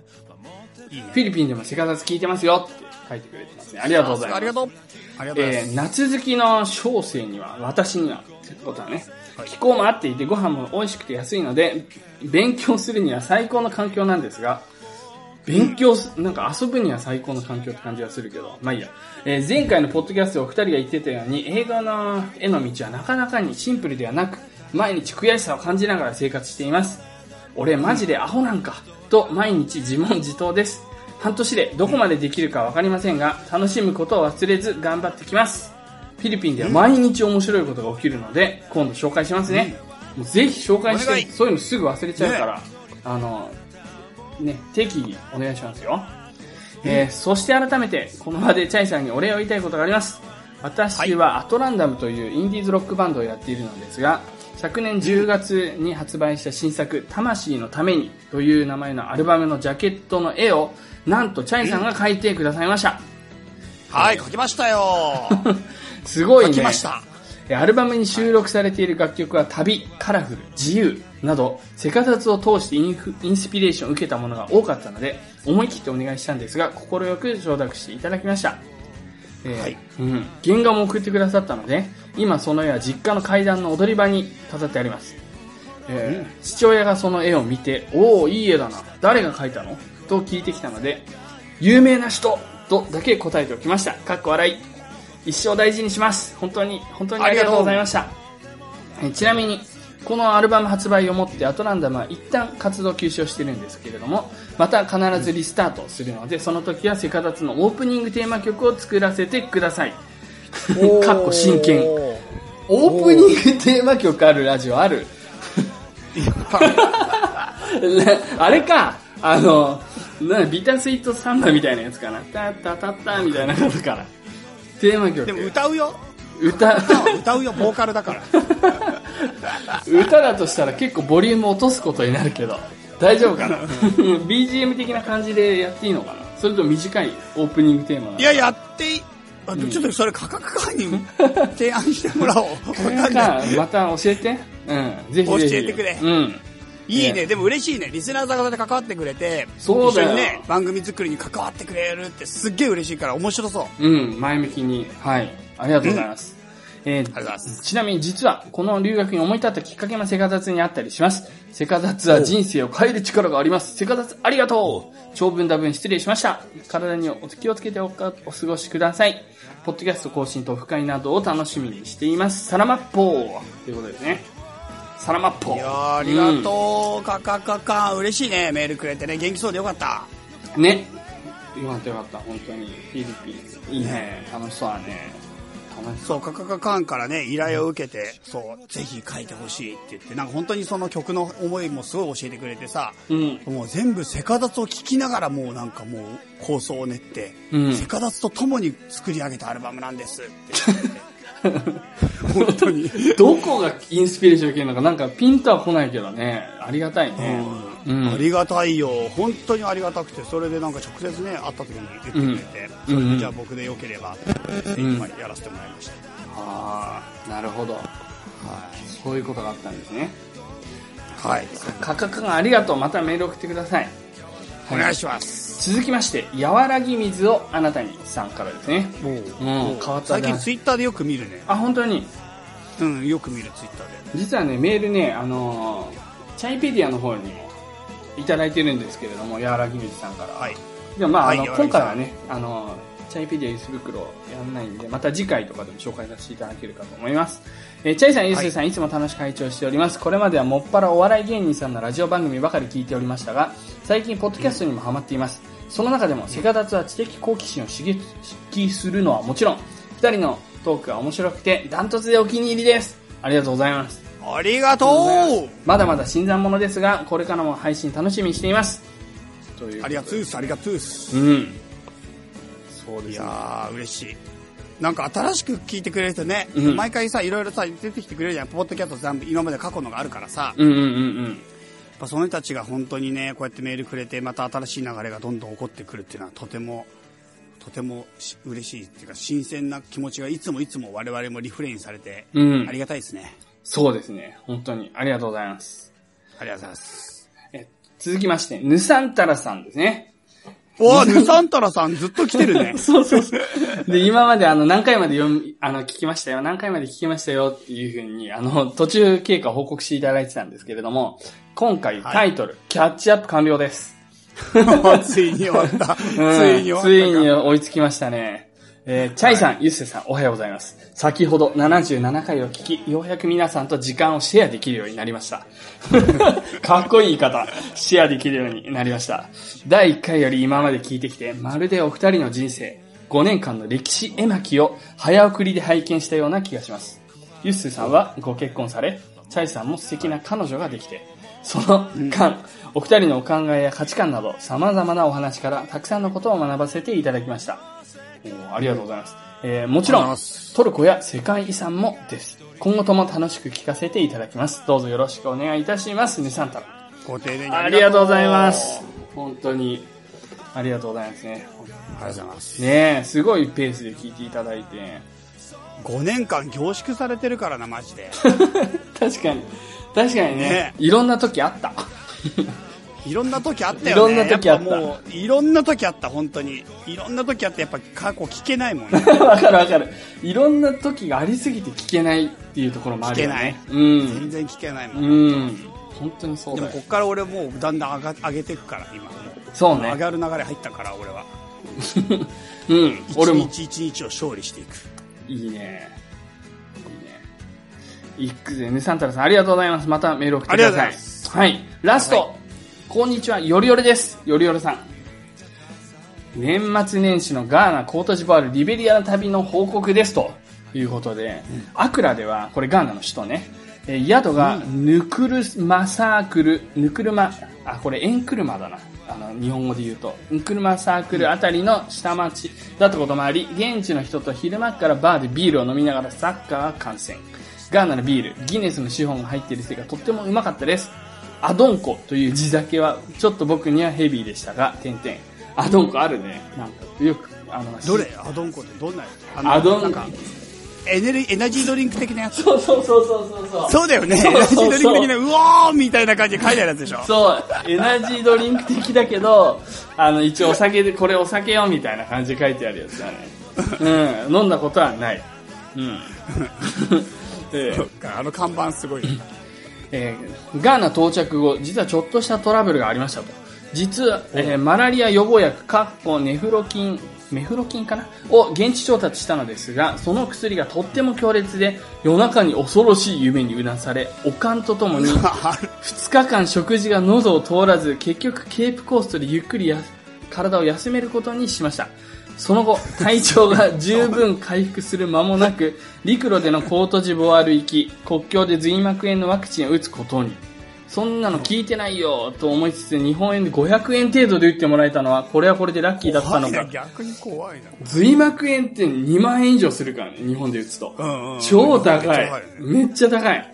いいねフィリピンでもセカダツ聞いてますよって書いてくれてますね。ありがとうございます。ありがとう。ありがとうございます。えー夏好きの小生には、私には、ってことはね、気候も合っていてご飯も美味しくて安いので、勉強するには最高の環境なんですが、勉強す、なんか遊ぶには最高の環境って感じがするけど、まあいいや。えー前回のポッドキャストでお二人が言ってたように、映画の絵の道はなかなかにシンプルではなく、毎日悔しさを感じながら生活しています。俺マジでアホなんか、と毎日自問自答です。半年でどこまでできるかわかりませんが、楽しむことを忘れず頑張ってきます。フィリピンでは毎日面白いことが起きるので、今度紹介しますね。もうぜひ紹介して、そういうのすぐ忘れちゃうから、あの、ね、定期お願いしますよ。えーそして改めて、この場でチャイさんにお礼を言いたいことがあります。私はアトランダムというインディーズロックバンドをやっているのですが、昨年10月に発売した新作、魂のためにという名前のアルバムのジャケットの絵を、なんとチャイさんが描いてくださいました。はい、書きましたよ。すごいね。書きました。えアルバムに収録されている楽曲は旅、カラフル、自由など、セカサツを通してインフインスピレーションを受けたものが多かったので、思い切ってお願いしたんですが、快く承諾していただきました。えーはいうん。原画も送ってくださったので、今その絵は実家の階段の踊り場に飾ってあります。えー父親がその絵を見て、おお、いい絵だな。誰が描いたの？と聞いてきたので、有名な人とだけ答えておきました。かっこ笑い。一生大事にします。本当に、本当にありがとうございました。えちなみに、このアルバム発売をもってアトランダムは一旦活動休止をしてるんですけれども、また必ずリスタートするので、その時はセカダツのオープニングテーマ曲を作らせてください。かっこ真剣。オープニングテーマ曲あるラジオある？ねあれか、あの、なビタースイートサンバみたいなやつかな。タッタタッタみたいなことから。テーマ曲。でも歌うよ。歌、歌うよ、ボーカルだから。歌だとしたら結構ボリューム落とすことになるけど、大丈夫かな ?BGM 的な感じでやっていいのかな？それと短いオープニングテーマいや、やっていい。あちょっとそれ価格化に提案してもらおう。また教えて。うん。ぜひぜひ。教えてくれうん。ねいいね。でも嬉しいね。リスナーさんで関わってくれて、そうだよ一緒にね、番組作りに関わってくれるってすっげえ嬉しいから面白そう。うん、前向きに。はい。ありがとうございます。えーありがとうございますちなみに実は、この留学に思い立ったきっかけもセカダツにあったりします。セカダツは人生を変える力があります。セカダツありがとう長文多文失礼しました。体にお気をつけておかお過ごしください。ポッドキャスト更新とオフ会などを楽しみにしています。サラマッポーということですね。サラマッポー。いやーありがとう。カカカカ嬉しいね。メールくれてね。元気そうでよかった。うん。ね。よかったよかった、本当に。フィリピン。いいね。楽しそうだね。そう。カカカカンからね、依頼を受けて、そう、ぜひ書いてほしいって言って、なんか本当にその曲の思いもすごい教えてくれてさ、うん。もう全部セカダツを聴きながらもうなんかもう構想を練って、うんセカダツと共に作り上げたアルバムなんですって言って。本当に。どこがインスピレーション受けるのか、なんかピンとは来ないけどね、ありがたいね。うん。ありがたいよ。本当にありがたくて、それでなんか直接ね、会った時に言ってくれて、うんそれうんでじゃあ僕でよければ、って今やらせてもらいました。ああ、なるほど。そういうことがあったんですね。はい。価格がありがとう。またメール送ってください。お願いします。続きまして、和らぎ水をあなたにさんからですね。もう、変わった最近なツイッターでよく見るね。あ、本当に？うん、よく見るツイッターで。実はね、メールね、あのーチャイペディアの方にもいただいてるんですけれども、和らぎ水さんから。はい。でもまあ、あのはい今回はね、あの、チャイペディアユース袋やんないんで、また次回とかでも紹介させていただけるかと思います。えーチャイさん、ユースさん、い、つも楽しく会長しております。これまではもっぱらお笑い芸人さんのラジオ番組ばかり聞いておりましたが、最近、ポッドキャストにもハマっています。その中でも、セカダツは知的好奇心を刺激するのはもちろん、二人のトークが面白くて、ダントツでお気に入りです。ありがとうございます。ありがとうまだまだ新参者ですが、これからも配信楽しみにしています。ありがとうありがとう。うん。そうですね。いやー、嬉しい。なんか新しく聞いてくれる人ね、うん毎回さ、いろいろさ、出てきてくれるじゃん。ポッドキャスト全部、今まで過去のがあるからさ、うんうんうんぱその人たちが本当にね、こうやってメールくれて、また新しい流れがどんどん起こってくるっていうのはとても、とてもし嬉しいっていうか、新鮮な気持ちがいつもいつも我々もリフレインされて、うんありがたいですね。そうですね。本当に。ありがとうございます。ありがとうございます。え続きまして、ヌサンタラさんですね。おー、ヌサンタラさんずっと来てるね。そうそうそう。で、今まであの、何回まで読み、あの、聞きましたよ、何回まで聞きましたよっていうふうに、あの、途中経過を報告していただいてたんですけれども、今回タイトル、キャッチアップ完了です。ついに終わった。つ うんいに終わったか。ついに追いつきましたね。えーチャイさん、ユッセさん、おはようございます。先ほど77回を聞き、ようやく皆さんと時間をシェアできるようになりました。かっこいい言い方、シェアできるようになりました。第1回より今まで聞いてきて、まるでお二人の人生、5年間の歴史絵巻を早送りで拝見したような気がします。ユッセさんはご結婚され、チャイさんも素敵な彼女ができて、その間、お二人のお考えや価値観など様々なお話からたくさんのことを学ばせていただきました。ありがとうございます。えーもちろんトルコや世界遺産もです。今後とも楽しく聞かせていただきます。どうぞよろしくお願いいたします。ネサンタラ。ご丁寧にありがとうございます。本当に、ありがとうございますね。ありがとうございます。ねえ、すごいペースで聞いていただいて。5年間凝縮されてるからな、マジで。確かに。確かにねねいろんな時あった。いろんな時あったよね。いろんな時あったもう、いろんな時あった、本当に。いろんな時あって、やっぱ過去聞けないもんね。わかるわかる。いろんな時がありすぎて聞けないっていうところもあるよね。うん。全然聞けないもん。うん。本当にそうだよでもこ。っから俺もうだんだん上が上げていくから、今。そうね上。がる流れ入ったから、俺は。うん。俺も。一日一日を勝利していく。いいね。いいね。いくぜ、ネサンタラさん、ありがとうございます。またメール送ってください。ありがとうございますはい。ラスト、はこんにちは、よりよりです。よりよりさん。年末年始のガーナ、コートジボワール、リベリアの旅の報告です。ということで、アクラでは、これガーナの首都ね、えー宿がヌクルマサークル、ヌクルマ、あ、これエンクルマだな。あの、日本語で言うと、ヌクルマサークルあたりの下町だったこともあり、現地の人と昼間からバーでビールを飲みながらサッカー観戦。ガーナのビール、ギネスの資本が入っているせいがとってもうまかったです。アドンコという地酒は、ちょっと僕にはヘビーでしたが、点々。アドンコあるね。なんか、よく、あの、どれ？アドンコってどんなやつ？アドンなんか、エネルエナジードリンク的なやつ？そうそうそうそうそうそう。だよね。エナジードリンク的な、うおーみたいな感じで書いてあるやつでしょ？そう、エナジードリンク的だけど、あの、一応お酒で、これお酒よみたいな感じで書いてあるやつだね。うん、飲んだことはない。うん。ええあの看板すごい。えーガーナ到着後、実はちょっとしたトラブルがありましたと。実は、えーマラリア予防薬、カッコネフロキン、メフロキンかな？を現地調達したのですが、その薬がとっても強烈で、夜中に恐ろしい夢にうなされ、おかんとともに、ある2日間食事が喉を通らず、結局ケープコーストでゆっくりや体を休めることにしました。その後、体調が十分回復する間もなく、陸路でのコートジボワール行き、国境で髄膜炎のワクチンを打つことに。そんなの聞いてないよと思いつつ、日本円で500円程度で打ってもらえたのは、これはこれでラッキーだったのか怖いな。逆に怖いな。髄膜炎って2万円以上するからね、日本で打つと。うんうんうん超高いめっちゃ高いよね。めっ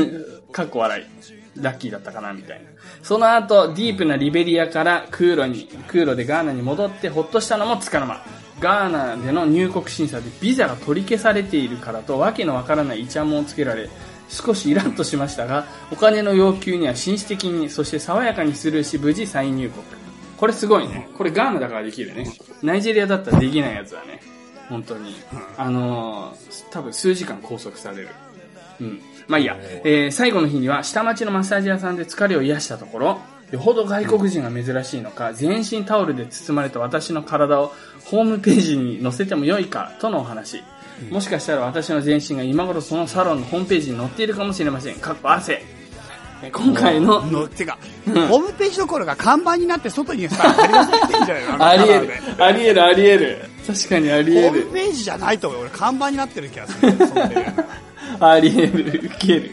ちゃ高い。かっこ笑い。ラッキーだったかな、みたいな。その後、ディープなリベリアから空路に、空路でガーナに戻ってほっとしたのもつかの間。ガーナでの入国審査でビザが取り消されているからとわけのわからないイチャモンをつけられ、少しイラッとしましたが、お金の要求には紳士的に、そして爽やかにスルーし、無事再入国。これすごいね。これガーナだからできるね。ナイジェリアだったらできないやつだね。本当に。あのー、多分数時間拘束される。うん。まあいいや。えー最後の日には下町のマッサージ屋さんで疲れを癒したところ、よほど外国人が珍しいのか、全身タオルで包まれた私の体をホームページに載せても良いか、とのお話。もしかしたら私の全身が今頃そのサロンのホームページに載っているかもしれません。かっこ汗。えー今回の、の、てか、ホームページどころが看板になって外にさ、あり得 る。あり得る、あり得る。確かにありホー得る。ムページじゃないと思う。俺看板になってる気がする。あり得る、ウケる。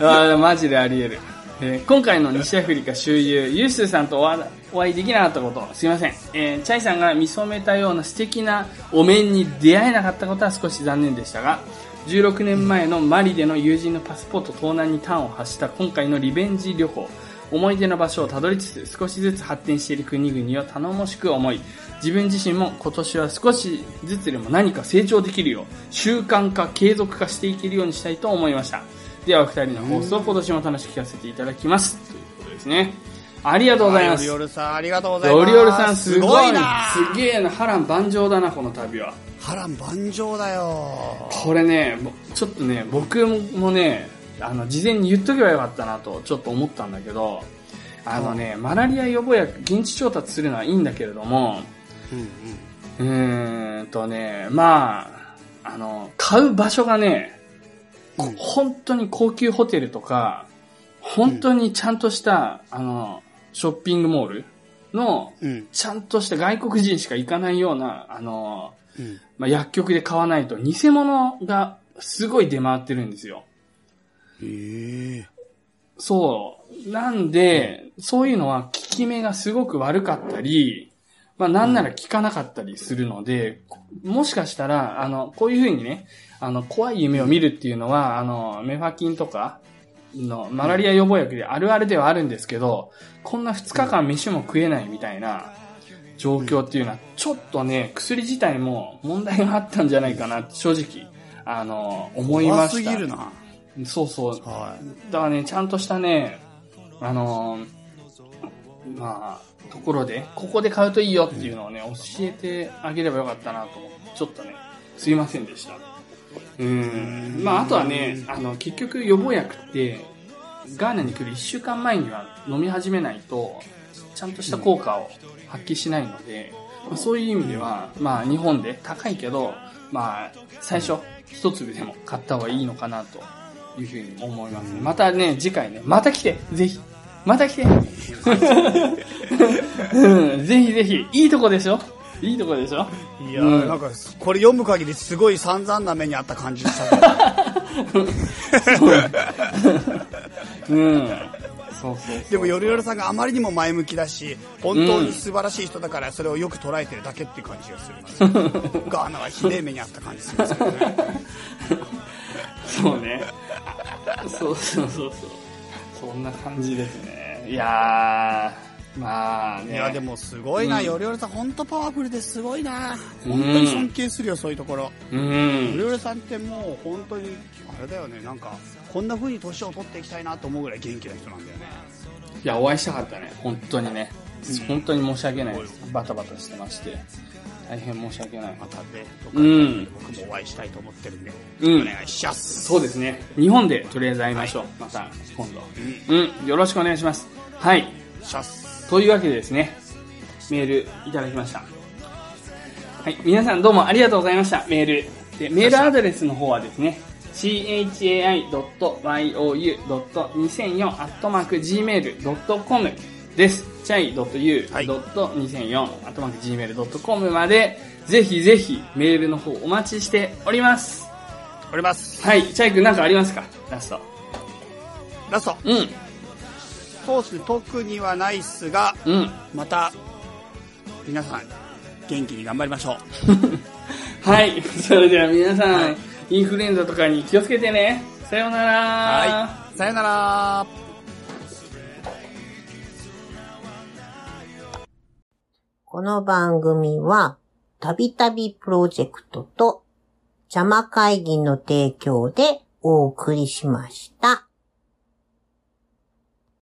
あマジであり得る。えー今回の西アフリカ周遊、ユースーさんとお会お会いできなかったこと、すいません。えーチャイさんが見初めたような素敵なお面に出会えなかったことは少し残念でしたが、16年前のマリでの友人のパスポート盗難に端を発した今回のリベンジ旅行。思い出の場所をたどりつつ少しずつ発展している国々を頼もしく思い、自分自身も今年は少しずつでも何か成長できるよう、習慣化、継続化していけるようにしたいと思いました。では、お二人の放送を今年も楽しく聞かせていただきます。ということですね。ありがとうございます。ヨリオルさん、ありがとうございます。オリオルさんすごいなすげえな。波乱万丈だな、この旅は。波乱万丈だよ。これね、ぼちょっとね、僕もね、あの、事前に言っとけばよかったなと、ちょっと思ったんだけど、あのね、マラリア予防薬、現地調達するのはいいんだけれども、うんうん。んとね、まあ、あの、買う場所がね、うん本当に高級ホテルとか、本当にちゃんとした、あの、ショッピングモールの、うん。ちゃんとした外国人しか行かないような、あの、うん。まあ、薬局で買わないと偽物がすごい出回ってるんですよ。へえ。そう。なんで、そういうのは効き目がすごく悪かったり、まあなんなら効かなかったりするので、もしかしたら、あの、こういう風にね、あの、怖い夢を見るっていうのは、あの、メファキンとかのマラリア予防薬であるあるではあるんですけど、こんな2日間飯も食えないみたいな状況っていうのは、ちょっとね、薬自体も問題があったんじゃないかな正直、あの、思いま怖す。ぎるな。そうそう。はだからね、ちゃんとしたね、あのーまあ、ところで、ここで買うといいよっていうのをね、教えてあげればよかったなと思って、ちょっとね、すいませんでした。うん。まあ、あとはね、あの、結局予防薬って、ガーナに来る1週間前には飲み始めないと、ちゃんとした効果を発揮しないので、まあそういう意味では、まあ、日本で高いけど、まあ、最初、一粒でも買った方がいいのかなというふうに思いますね。またね、次回ね、また来て、ぜひ。また来て。うんぜひぜひ。いいとこでしょ？いいとこでしょ？い。いやうんー、なんか、これ読む限りすごい散々な目にあった感じした。うん。そうそう。でも、ヨリヨルさんがあまりにも前向きだし、本当に素晴らしい人だから、それをよく捉えてるだけっていう感じがする。ガーナはひでえ目にあった感じするんですけどね。そうね。そうそうそうそう。そんな感じですね。いやー、まあね。いや、でもすごいな、うんヨリヨルさん本当パワフルですごいな。うん本当に尊敬するよ、そういうところ。うヨリん。ヨルさんってもう本当に、あれだよね、なんか、こんな風に年を取っていきたいなと思うぐらい元気な人なんだよね。いや、お会いしたかったね。本当にね。本当に申し訳ないです。バタバタしてまして。大変申し訳ない。またね、うん僕もお会いしたいと思ってるんで、うんお願いします。そうですね。日本でとりあえず会いましょう。また、今度。うん。よろしくお願いします。はい。シャス。というわけでですね、メールいただきました。はい、皆さんどうもありがとうございました、メール。で、メールアドレスの方はですね、chai.you.2004-gmail.com です。chai.u.2004-gmail.com まで、ぜひぜひメールの方お待ちしております。おります。はい、チャイ君なんかありますかラスト。ラスト。うん、そうですね、特にはないっすが、うん。また、皆さん、元気に頑張りましょう。はい。それでは皆さん、インフルエンザとかに気をつけてね。さようなら。はい。さよなら。この番組は、たびたびプロジェクトと、邪魔会議の提供でお送りしました。